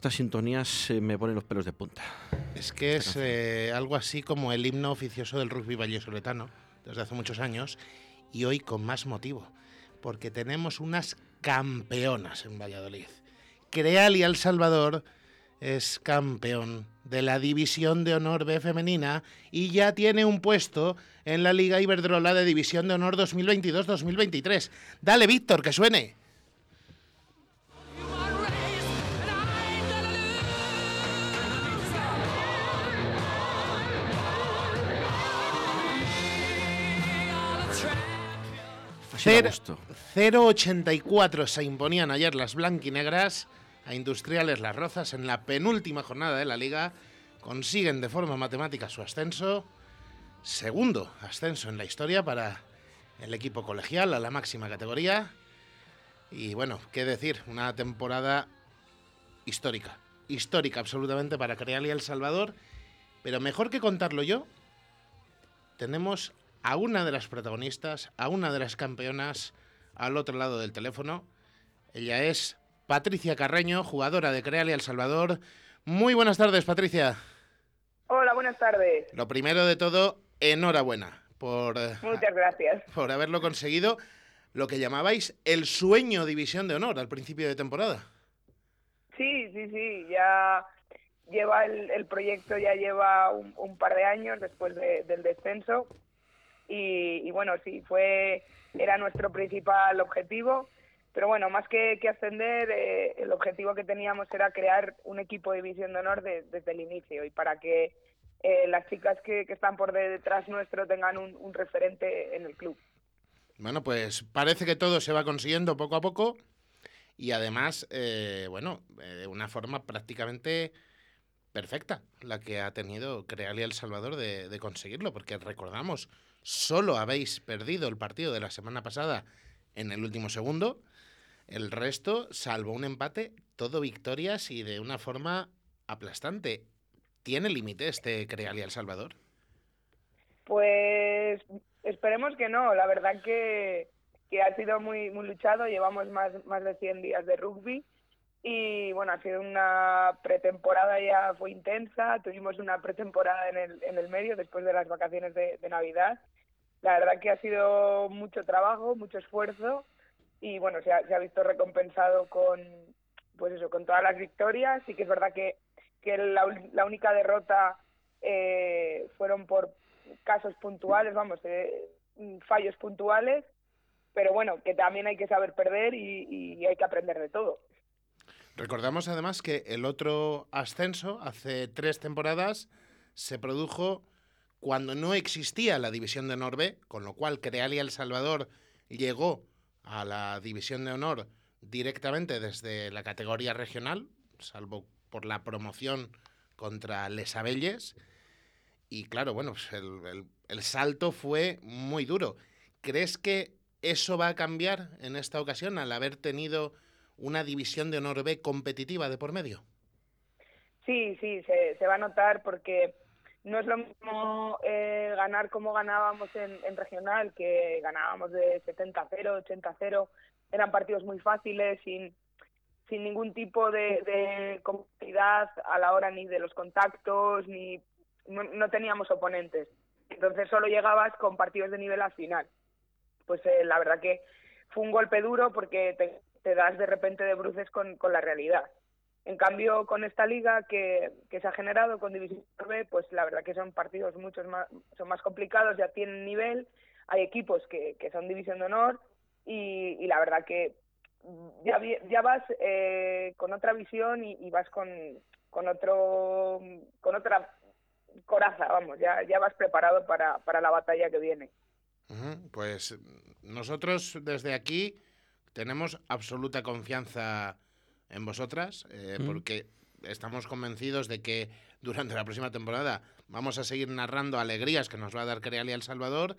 Estas sintonías eh, me ponen los pelos de punta. Es que es eh, algo así como el himno oficioso del rugby vallesoletano, desde hace muchos años. y hoy con más motivo, porque tenemos unas campeonas en Valladolid. Creal y El Salvador es campeón de la División de Honor B femenina y ya tiene un puesto en la Liga Iberdrola de División de Honor 2022-2023. Dale, Víctor, que suene. 0,84 se imponían ayer las blanquinegras a Industriales Las Rozas en la penúltima jornada de la liga. Consiguen de forma matemática su ascenso. Segundo ascenso en la historia para el equipo colegial a la máxima categoría. Y bueno, qué decir, una temporada histórica. Histórica absolutamente para Creal y El Salvador. Pero mejor que contarlo yo, tenemos a una de las protagonistas, a una de las campeonas al otro lado del teléfono. Ella es Patricia Carreño, jugadora de Creal y El Salvador. Muy buenas tardes, Patricia. Hola, buenas tardes. Lo primero de todo, enhorabuena por, eh, Muchas gracias. por haberlo conseguido. Lo que llamabais el sueño División de Honor al principio de temporada. Sí, sí, sí, ya lleva el, el proyecto, ya lleva un, un par de años después de- del descenso y, bueno, sí, fue era nuestro principal objetivo, pero bueno, más que, ascender, eh, el objetivo que teníamos era crear un equipo de División de Honor de- desde el inicio y para que eh, las chicas que, están por detrás nuestro tengan un, referente en el club. Bueno, pues parece que todo se va consiguiendo poco a poco y además, eh, bueno, eh, de una forma prácticamente perfecta la que ha tenido Creal y El Salvador de conseguirlo, porque recordamos, solo habéis perdido el partido de la semana pasada en el último segundo, el resto, salvo un empate, todo victorias y de una forma aplastante. ¿Tiene límite este Creal y El Salvador? Pues esperemos que no. La verdad que, que ha sido muy, muy luchado. Llevamos más, más de 100 días de rugby. Y bueno, ha sido una pretemporada ya fue intensa. Tuvimos una pretemporada en el, en el medio después de las vacaciones de, Navidad. La verdad que ha sido mucho trabajo, mucho esfuerzo. Y bueno, se ha, se ha visto recompensado con, pues eso, con todas las victorias. Sí que es verdad que, que la, la única derrota eh, fueron por casos puntuales, vamos, eh, fallos puntuales, pero bueno, que también hay que saber perder y hay que aprender de todo. Recordamos además que el otro ascenso, hace tres temporadas, se produjo cuando no existía la División de Honor B, con lo cual Creal y El Salvador llegó a la División de Honor directamente desde la categoría regional, salvo por la promoción contra Les Abelles. Y claro, bueno, pues el- el salto fue muy duro. ¿Crees que eso va a cambiar en esta ocasión al haber tenido una división de honor B competitiva de por medio? Sí, sí, se, se va a notar porque no es lo mismo eh, ganar como ganábamos en, regional, que ganábamos de 70-0, 80-0, eran partidos muy fáciles, sin, sin ningún tipo de, de complejidad a la hora ni de los contactos, ni no, no teníamos oponentes. Entonces solo llegabas con partidos de nivel al final. Pues eh, la verdad que fue un golpe duro porque te, te das de repente de bruces con, con la realidad. En cambio, con esta liga que, que se ha generado con División B, pues la verdad que son partidos muchos más, son más complicados, ya tienen nivel, hay equipos que, que son División de Honor y, y la verdad que ya, vas eh, con otra visión y, y vas con, con otro con otra coraza, vamos, ya, ya vas preparado para, para la batalla que viene. Pues nosotros desde aquí tenemos absoluta confianza en vosotras, eh, Mm. porque estamos convencidos de que durante la próxima temporada vamos a seguir narrando alegrías que nos va a dar Creal y El Salvador.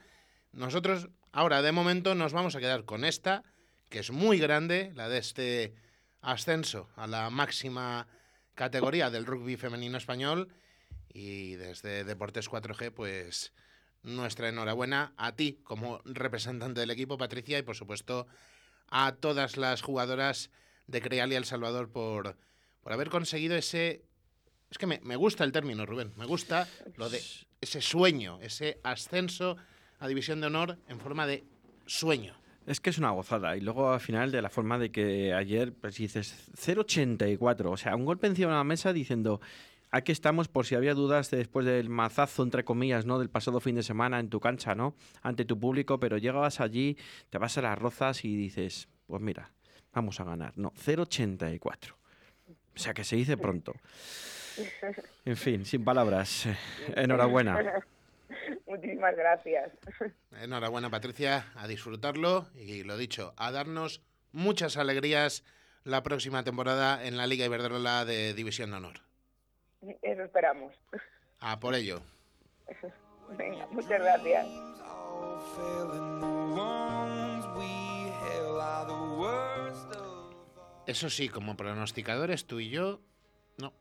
Nosotros ahora de momento nos vamos a quedar con esta, que es muy grande, la de este ascenso a la máxima categoría del rugby femenino español. Y desde Deportes 4G, pues nuestra enhorabuena a ti como representante del equipo, Patricia, y por supuesto a todas las jugadoras de Creal y El Salvador por, por haber conseguido ese... Es que me, me gusta el término, Rubén, me gusta lo de ese sueño, ese ascenso a División de Honor en forma de sueño. Es que es una gozada. Y luego al final de la forma de que ayer pues dices 0.84. O sea, un golpe encima de la mesa diciendo aquí estamos por si había dudas de después del mazazo, entre comillas, ¿no? Del pasado fin de semana en tu cancha, ¿no? Ante tu público, pero llegabas allí, te vas a las rozas y dices, pues mira, vamos a ganar. No, 0.84. O sea, que se dice pronto. En fin, sin palabras. Enhorabuena. Muchísimas gracias. Enhorabuena, Patricia, a disfrutarlo y lo dicho, a darnos muchas alegrías la próxima temporada en la Liga Iberdrola de División de Honor. Eso esperamos. A por ello. Venga, muchas gracias. Eso sí, como pronosticadores, tú y yo, no.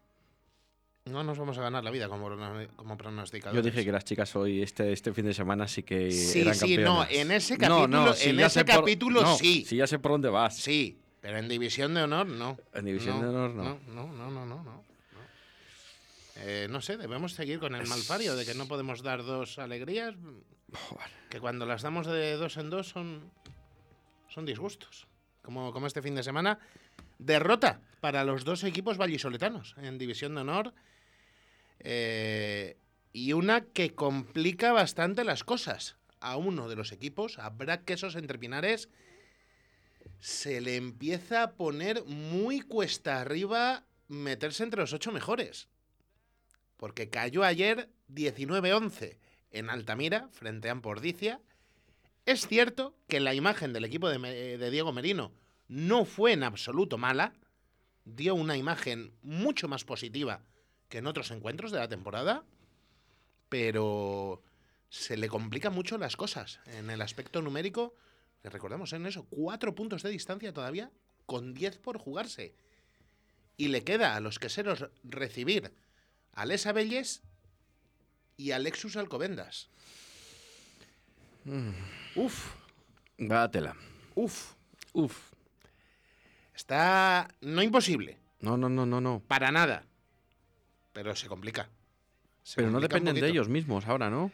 No nos vamos a ganar la vida como, como pronosticadores. Yo dije que las chicas hoy, este, este fin de semana, sí que Sí, eran sí, no, en ese No, no, capítulo- sí, en ya ese sé por- capítulo no, sí. Sí, ya sé por dónde vas. Sí, pero en División de Honor no. En División de Honor no. No, no, no, no, no. No. Eh, no sé, debemos seguir con el malpario de que no podemos dar dos alegrías. Que cuando las damos de dos en dos son, son disgustos. Como, como este fin de semana. Derrota para los dos equipos vallisoletanos en División de Honor. Eh, y una que complica bastante las cosas. A uno de los equipos, a Brac Quesos Entre Pinares, se le empieza a poner muy cuesta arriba meterse entre los ocho mejores. Porque cayó ayer 19-11 en Altamira, frente a Ampordicia. Es cierto que la imagen del equipo de, de Diego Merino no fue en absoluto mala. Dio una imagen mucho más positiva que en otros encuentros de la temporada. Pero se le complican mucho las cosas en el aspecto numérico. Recordemos en eso, cuatro puntos de distancia todavía con 10 por jugarse. Y le queda a los queseros recibir a Les Abelles y a Lexus Alcobendas. Uf. Vaya tela. Uf. Uf. Está no imposible, No, no, no, no, no. para nada. Pero se complica. Se Pero no complica dependen de ellos mismos ahora, ¿no?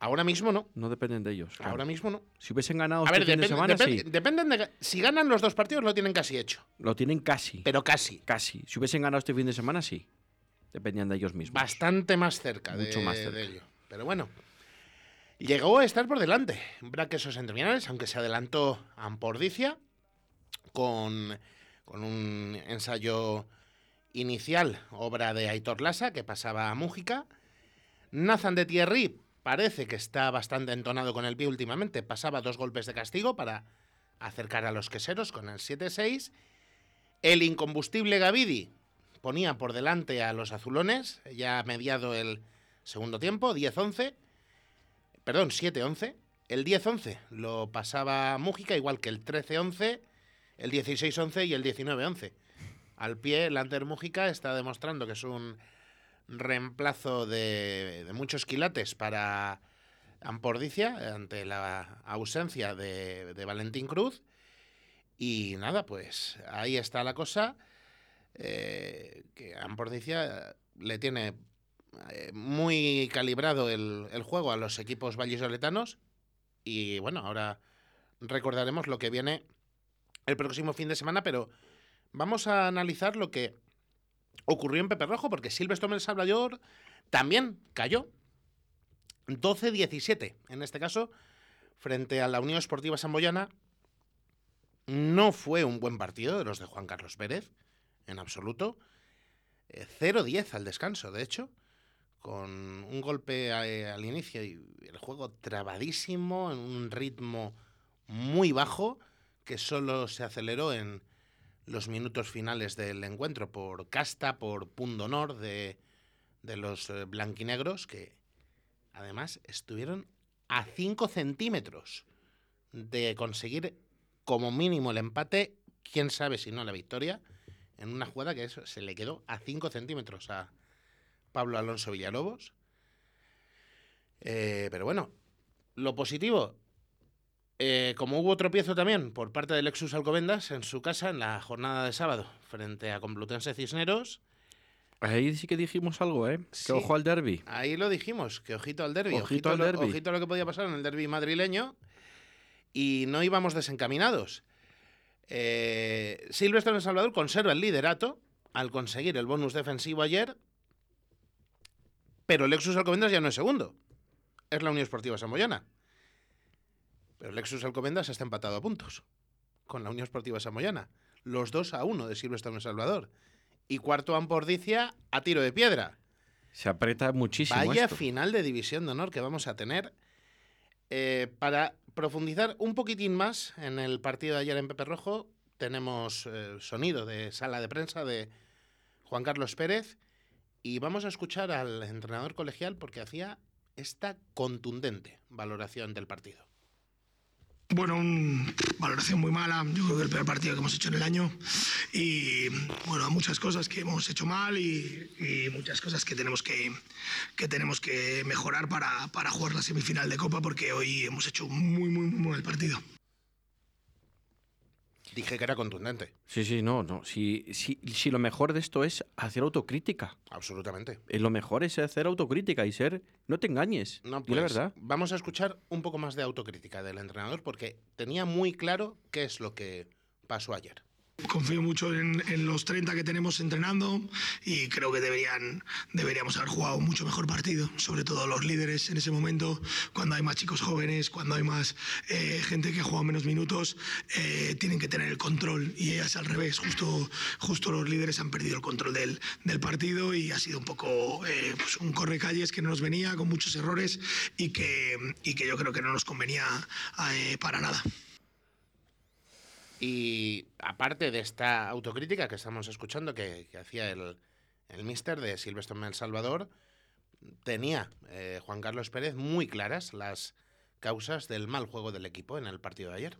Ahora mismo no. No dependen de ellos. claro. Ahora mismo no. Si hubiesen ganado A este ver, fin de semana, sí. dependen de... Si ganan los dos partidos, lo tienen casi hecho. Lo tienen casi. Pero casi. Casi. Si hubiesen ganado este fin de semana, sí. Dependían de ellos mismos. Bastante más cerca, de, Mucho más cerca. de ello. Pero bueno. Llegó a estar por delante. Braquesos entre Pinares, aunque se adelantó a Ampordicia con, con un ensayo inicial, obra de Aitor Lasa, que pasaba a Mújica. Nathan de Thierry parece que está bastante entonado con el pie últimamente. Pasaba dos golpes de castigo para acercar a los queseros con el 7-6. El incombustible Gavidi ponía por delante a los azulones, ya mediado el segundo tiempo, 10-11. Perdón, 7-11. El 10-11 lo pasaba Mújica, igual que el 13-11, el 16-11 y el 19-11. Al pie, el Anter Mújica está demostrando que es un reemplazo de, de muchos quilates para Ampordicia ante la ausencia de, de Valentín Cruz. Y nada, pues ahí está la cosa. Eh, que Ampordicia le tiene eh, muy calibrado el, el juego a los equipos vallisoletanos. Y bueno, ahora recordaremos lo que viene el próximo fin de semana, pero vamos a analizar lo que ocurrió en Pepe Rojo, porque Silvestre El Salvador también cayó. 12-17, en este caso, frente a la Unión Esportiva Samboyana. No fue un buen partido de los de Juan Carlos Pérez, en absoluto. Eh, 0-10 al descanso, de hecho, con un golpe eh, al inicio y el juego trabadísimo, en un ritmo muy bajo, que solo se aceleró en los minutos finales del encuentro por casta, por pundonor de, de los eh, blanquinegros, que además estuvieron a 5 centímetros de conseguir como mínimo el empate, quién sabe si no la victoria, en una jugada que eso, se le quedó a 5 centímetros a Pablo Alonso Villalobos. Eh, pero bueno, lo positivo, eh, como hubo tropiezo también por parte del Lexus Alcobendas en su casa en la jornada de sábado frente a Complutense Cisneros, Ahí sí que dijimos algo, ¿eh? Sí. Que ojo al derby. Ahí lo dijimos, que ojito al derby. Ojito al a lo- derbi. ojito a lo que podía pasar en el derby madrileño. y no íbamos desencaminados. Eh, Silvestre en El Salvador conserva el liderato al conseguir el bonus defensivo ayer, pero Lexus Alcobendas ya no es segundo. Es la Unión Esportiva Samoyana. Pero Lexus Alcobendas está empatado a puntos con la Unión Esportiva Samoyana. Los dos a uno de Silvestre en El Salvador. Y cuarto Ampordicia a tiro de piedra. Se aprieta muchísimo. Vaya esto. final de división de honor que vamos a tener. Eh, para profundizar un poquitín más en el partido de ayer en Pepe Rojo, tenemos eh, sonido de sala de prensa de Juan Carlos Pérez y vamos a escuchar al entrenador colegial porque hacía esta contundente valoración del partido. Bueno, una valoración muy mala. Yo creo que el peor partido que hemos hecho en el año. Y bueno, muchas cosas que hemos hecho mal y, muchas cosas que tenemos que, que tenemos que mejorar para, para jugar la semifinal de Copa, porque hoy hemos hecho un muy, muy, muy mal partido. Dije que era contundente. Sí, sí, no, no. Si, si, si lo mejor de esto es hacer autocrítica. Absolutamente. Eh, Lo mejor es hacer autocrítica y ser. No te engañes. No, Di la pues, verdad. Vamos a escuchar un poco más de autocrítica del entrenador porque tenía muy claro qué es lo que pasó ayer. Confío mucho en, los 30 que tenemos entrenando y creo que deberían, deberíamos haber jugado mucho mejor partido, sobre todo los líderes en ese momento, cuando hay más chicos jóvenes, cuando hay más eh, gente que juega menos minutos, eh, tienen que tener el control y es al revés, justo, justo los líderes han perdido el control del, del partido y ha sido un poco eh, pues un correcalles que no nos venía con muchos errores y que, y que yo creo que no nos convenía eh, para nada. Y aparte de esta autocrítica que estamos escuchando que, que hacía el, el mister de Silvestre El Salvador, tenía eh, Juan Carlos Pérez muy claras las causas del mal juego del equipo en el partido de ayer.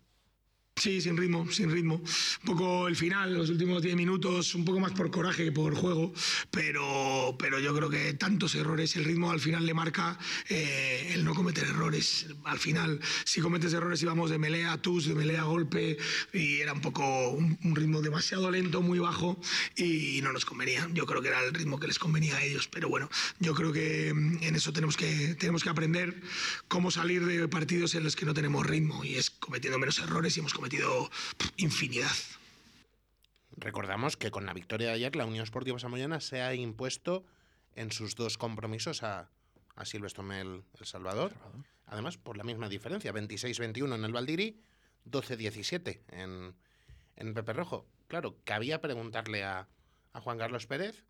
Sí, sin ritmo, sin ritmo. Un poco el final, los últimos 10 minutos, un poco más por coraje que por juego, pero, pero yo creo que tantos errores, el ritmo al final le marca eh, el no cometer errores. Al final, si cometes errores íbamos de melea a tus, de melea a golpe, y era un poco un, un ritmo demasiado lento, muy bajo, y no nos convenía. Yo creo que era el ritmo que les convenía a ellos, pero bueno, yo creo que mm, en eso tenemos que, tenemos que aprender cómo salir de partidos en los que no tenemos ritmo, y es cometiendo menos errores y hemos cometido pff, infinidad. Recordamos que con la victoria de ayer la Unión Esportiva Samoyana se ha impuesto en sus dos compromisos a, a Silvestre El, El Salvador. Además, por la misma diferencia, 26-21 en el Valdiri, 12-17 en, en Pepe Rojo. Claro, cabía preguntarle a, a Juan Carlos Pérez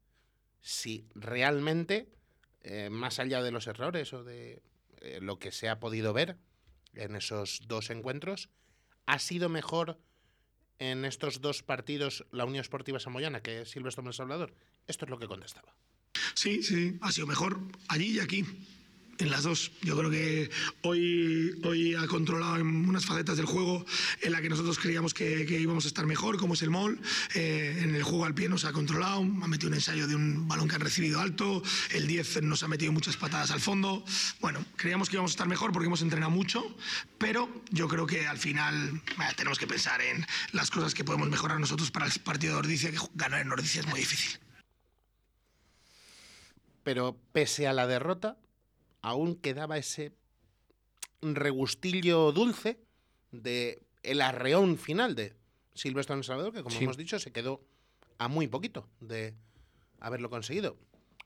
si realmente, eh, más allá de los errores o de eh, lo que se ha podido ver en esos dos encuentros, ha sido mejor en estos dos partidos la Unión Esportiva Samoyana que Silvestre Salvador. Esto es lo que contestaba. Sí, sí, ha sido mejor allí y aquí. En las dos. Yo creo que hoy, hoy ha controlado en unas facetas del juego en la que nosotros creíamos que, que íbamos a estar mejor, como es el MOL. Eh, en el juego al pie nos ha controlado, ha metido un ensayo de un balón que han recibido alto. El 10 nos ha metido muchas patadas al fondo. Bueno, creíamos que íbamos a estar mejor porque hemos entrenado mucho, pero yo creo que al final eh, tenemos que pensar en las cosas que podemos mejorar nosotros para el partido de Ordicia, que ganar en Ordicia es muy difícil. Pero pese a la derrota, aún quedaba ese regustillo dulce de el arreón final de Silvestre en El Salvador, que como Sí. hemos dicho se quedó a muy poquito de haberlo conseguido.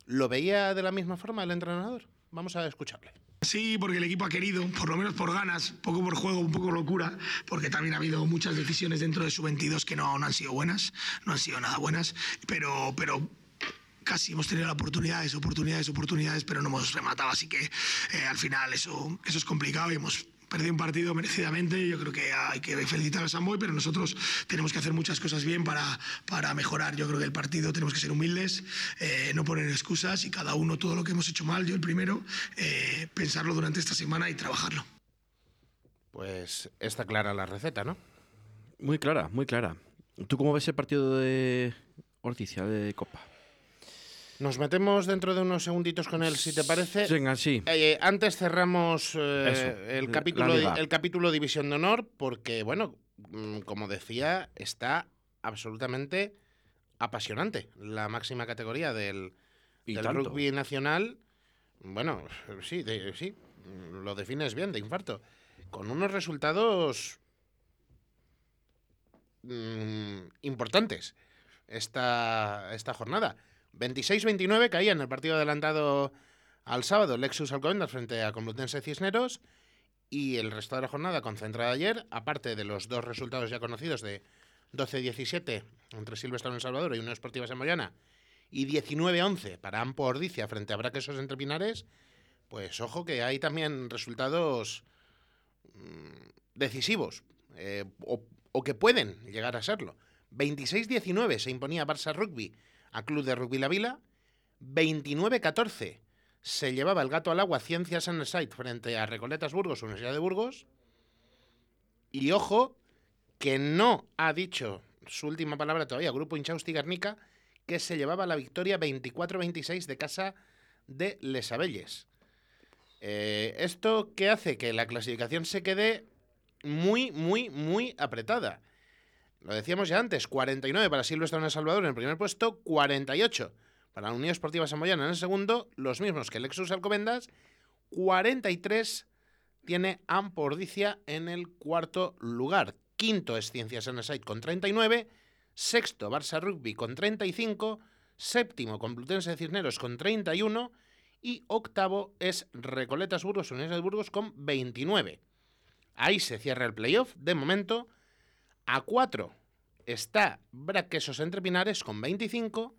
¿Lo veía de la misma forma el entrenador? Vamos a escucharle. Sí, porque el equipo ha querido, por lo menos por ganas, un poco por juego, un poco por locura, porque también ha habido muchas decisiones dentro de su 22 que no, no han sido buenas, no han sido nada buenas, pero, pero casi hemos tenido oportunidades, oportunidades, oportunidades, pero no hemos rematado, así que eh, al final eso, eso es complicado y hemos perdido un partido merecidamente. Yo creo que hay que felicitar a Samboy, pero nosotros tenemos que hacer muchas cosas bien para, para mejorar. Yo creo que el partido tenemos que ser humildes, eh, no poner excusas y cada uno todo lo que hemos hecho mal, yo el primero, eh, pensarlo durante esta semana y trabajarlo. Pues está clara la receta, ¿no? Muy clara, muy clara. ¿Tú cómo ves el partido de Orticia de Copa? Nos metemos dentro de unos segunditos con él, si te parece. Venga, sí. Eh, antes cerramos eh, el, capítulo, el capítulo División de Honor porque, bueno, mm, como decía, está absolutamente apasionante la máxima categoría del, rugby nacional. Bueno, sí, de- sí, lo defines bien, de infarto. con unos resultados mm, importantes esta, esta jornada. 26-29 caía en el partido adelantado al sábado Lexus Alcobendas frente a Complutense Cisneros y el resto de la jornada concentrada ayer, aparte de los dos resultados ya conocidos de 12-17 entre Silvestre en Salvador y Unión Esportiva Samoyana y 19-11 para Ampo Ordicia frente a Braquesos Entre Pinares, pues ojo que hay también resultados mm, decisivos eh, o, o que pueden llegar a serlo. 26-19 se imponía Barça Rugby a Club de Rugby La Vila. 29-14 se llevaba el gato al agua Ciencias Site frente a Recoletas Burgos, Universidad de Burgos. Y ojo, que no ha dicho su última palabra todavía, Grupo Inchausti Garnica, que se llevaba la victoria 24-26 de casa de Les Abelles. Eh, ¿Esto qué hace? Que la clasificación se quede muy, muy, muy apretada. Lo decíamos ya antes, 49 para Silvestre en El Salvador en el primer puesto, 48 para la Unión Esportiva Samoyana en el segundo, los mismos que Lexus Alcobendas, 43 tiene Ampordicia en el cuarto lugar. Quinto es Ciencias Site con 39, sexto Barça Rugby con 35, séptimo Complutense Cisneros con 31 y octavo es Recoletas Burgos, Universidad de Burgos con 29. Ahí se cierra el playoff de momento. A 4 está Braquesos Entre Pinares con 25.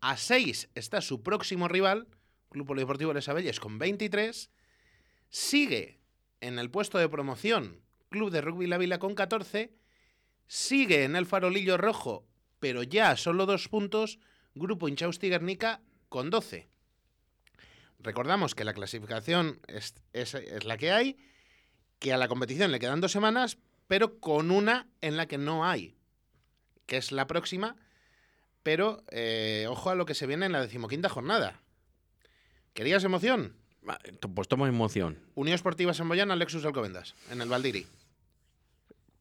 A 6 está su próximo rival, Club Polideportivo Les Abelles, con 23. Sigue en el puesto de promoción Club de Rugby La Vila con 14. Sigue en el farolillo rojo, pero ya solo dos puntos, Grupo Inchausti Guernica con 12. Recordamos que la clasificación es, es- es la que hay, que a la competición le quedan dos semanas, pero con una en la que no hay, que es la próxima, pero eh, ojo a lo que se viene en la decimoquinta jornada. ¿Querías emoción? Pues tomo emoción. Unión Esportiva Samboyana, Lexus Alcobendas, en el Valdiri.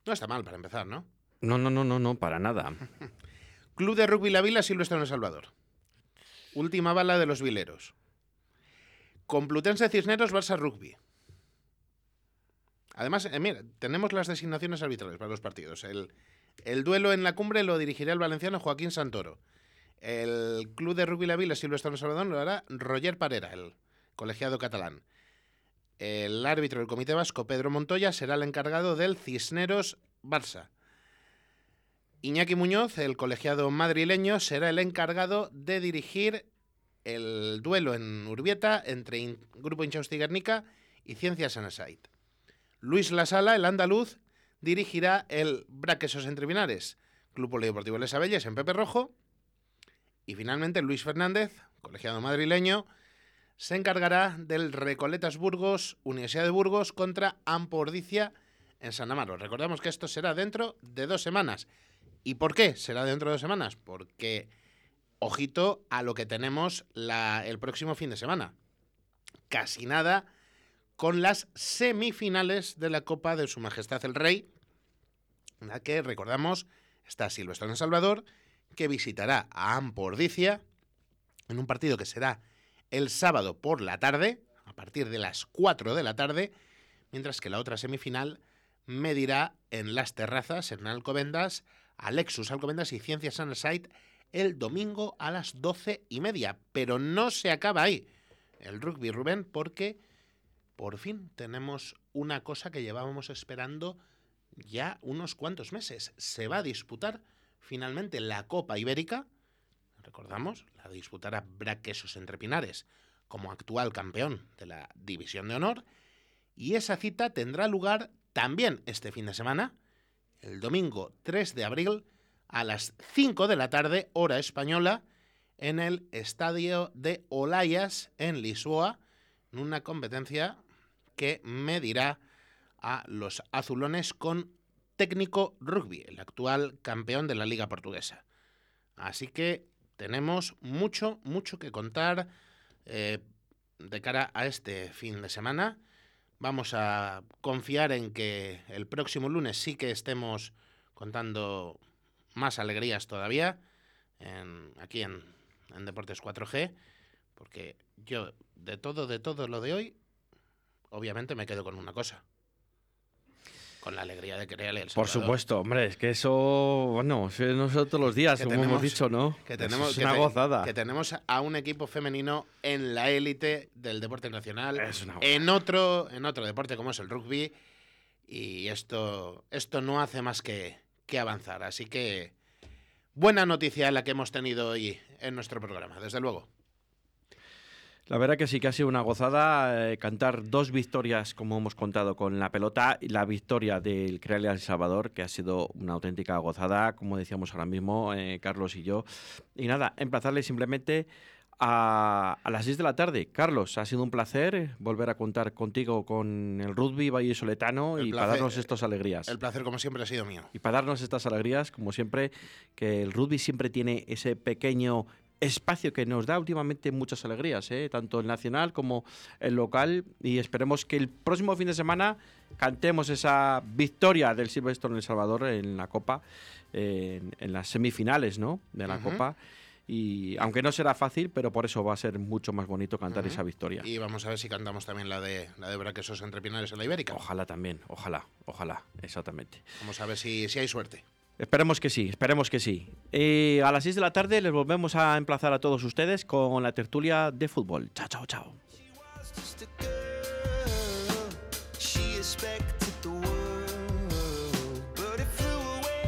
No está mal para empezar, ¿no? No, no, no, no, no, para nada. Club de Rugby La Vila, Silvestre en El Salvador. Última bala de los vileros. Complutense Cisneros, Barça Rugby. Además, eh, tenemos las designaciones arbitrales para los partidos. El, el duelo en la cumbre lo dirigirá el valenciano Joaquín Santoro. El Club de Rugby La Vila, Silvestre Salvador, lo hará Roger Parera, el colegiado catalán. El árbitro del Comité Vasco, Pedro Montoya, será el encargado del Cisneros Barça. Iñaki Muñoz, el colegiado madrileño, será el encargado de dirigir el duelo en Urbieta entre Grupo Inchausti Guernica y Ciencias Anasait. Luis Lasala, el andaluz, dirigirá el Braquesos Entre Pinares, Club Polideportivo Les Abelles en Pepe Rojo. Y finalmente Luis Fernández, colegiado madrileño, se encargará del Recoletas Burgos, Universidad de Burgos contra Ampordicia en San Amaro. Recordamos que esto será dentro de dos semanas. ¿Y por qué será dentro de dos semanas? Porque, ojito a lo que tenemos el próximo fin de semana. Casi nada con las semifinales de la Copa de Su Majestad el Rey, en la que, recordamos, está Silvestre Salvador, que visitará a Ampordicia en un partido que será el sábado por la tarde, a partir de las 4 de la tarde, mientras que la otra semifinal medirá en las terrazas, en Alcobendas, a Lexus Alcobendas y Ciencias Sunside el domingo a las 12 y media. Pero no se acaba ahí el rugby, Rubén, porque por fin tenemos una cosa que llevábamos esperando ya unos cuantos meses. Se va a disputar finalmente la Copa Ibérica. Recordamos, la disputará Braquesos Entre Pinares como actual campeón de la División de Honor. Y esa cita tendrá lugar también este fin de semana, el domingo 3 de abril, a las 5 de la tarde, hora española, en el estadio de Olayas, en Lisboa, una competencia que medirá a los azulones con técnico rugby, el actual campeón de la Liga Portuguesa. Así que tenemos mucho, mucho que contar eh, de cara a este fin de semana. Vamos a confiar en que el próximo lunes sí que estemos contando más alegrías todavía aquí en, en Deportes 4G, porque yo de todo, de todo lo de hoy, obviamente me quedo con una cosa. con la alegría de crearle el Por Salvador. supuesto, hombre, es que eso, bueno, eso nosotros los días, Que como tenemos- hemos dicho, ¿no? Que Eso tenemos, es que una te- gozada. Que tenemos a un equipo femenino en la élite del deporte nacional. Es una en otro, en otro deporte como es el rugby. Y esto, esto no hace más que, que avanzar. Así que buena noticia la que hemos tenido hoy en nuestro programa, desde luego. La verdad que sí que ha sido una gozada eh, cantar dos victorias, como hemos contado con la pelota, y la victoria del Creale El Salvador, que ha sido una auténtica gozada, como decíamos ahora mismo, eh, Carlos y yo. Y nada, emplazarle simplemente a, a las 6 de la tarde. Carlos, ha sido un placer eh, volver a contar contigo con el rugby Valle Soletano El y para placer- darnos estas alegrías. El placer, como siempre, ha sido mío. Y para darnos estas alegrías, como siempre, que el rugby siempre tiene ese pequeño espacio que nos da últimamente muchas alegrías, ¿eh? tanto el nacional como el local. Y esperemos que el próximo fin de semana cantemos esa victoria del Silvestre en El Salvador en la Copa, eh, en, en las semifinales ¿no? de la. Copa. Y aunque no será fácil, pero por eso va a ser mucho más bonito cantar esa victoria. Y vamos a ver si cantamos también la de la de Braquesos entre Pinares en la Ibérica. Ojalá también, ojalá, ojalá, exactamente. Vamos a ver si, si hay suerte. Esperemos que sí, esperemos que sí. Eh, a las 6 de la tarde les volvemos a emplazar a todos ustedes con la tertulia de fútbol. Chao, chao, chao.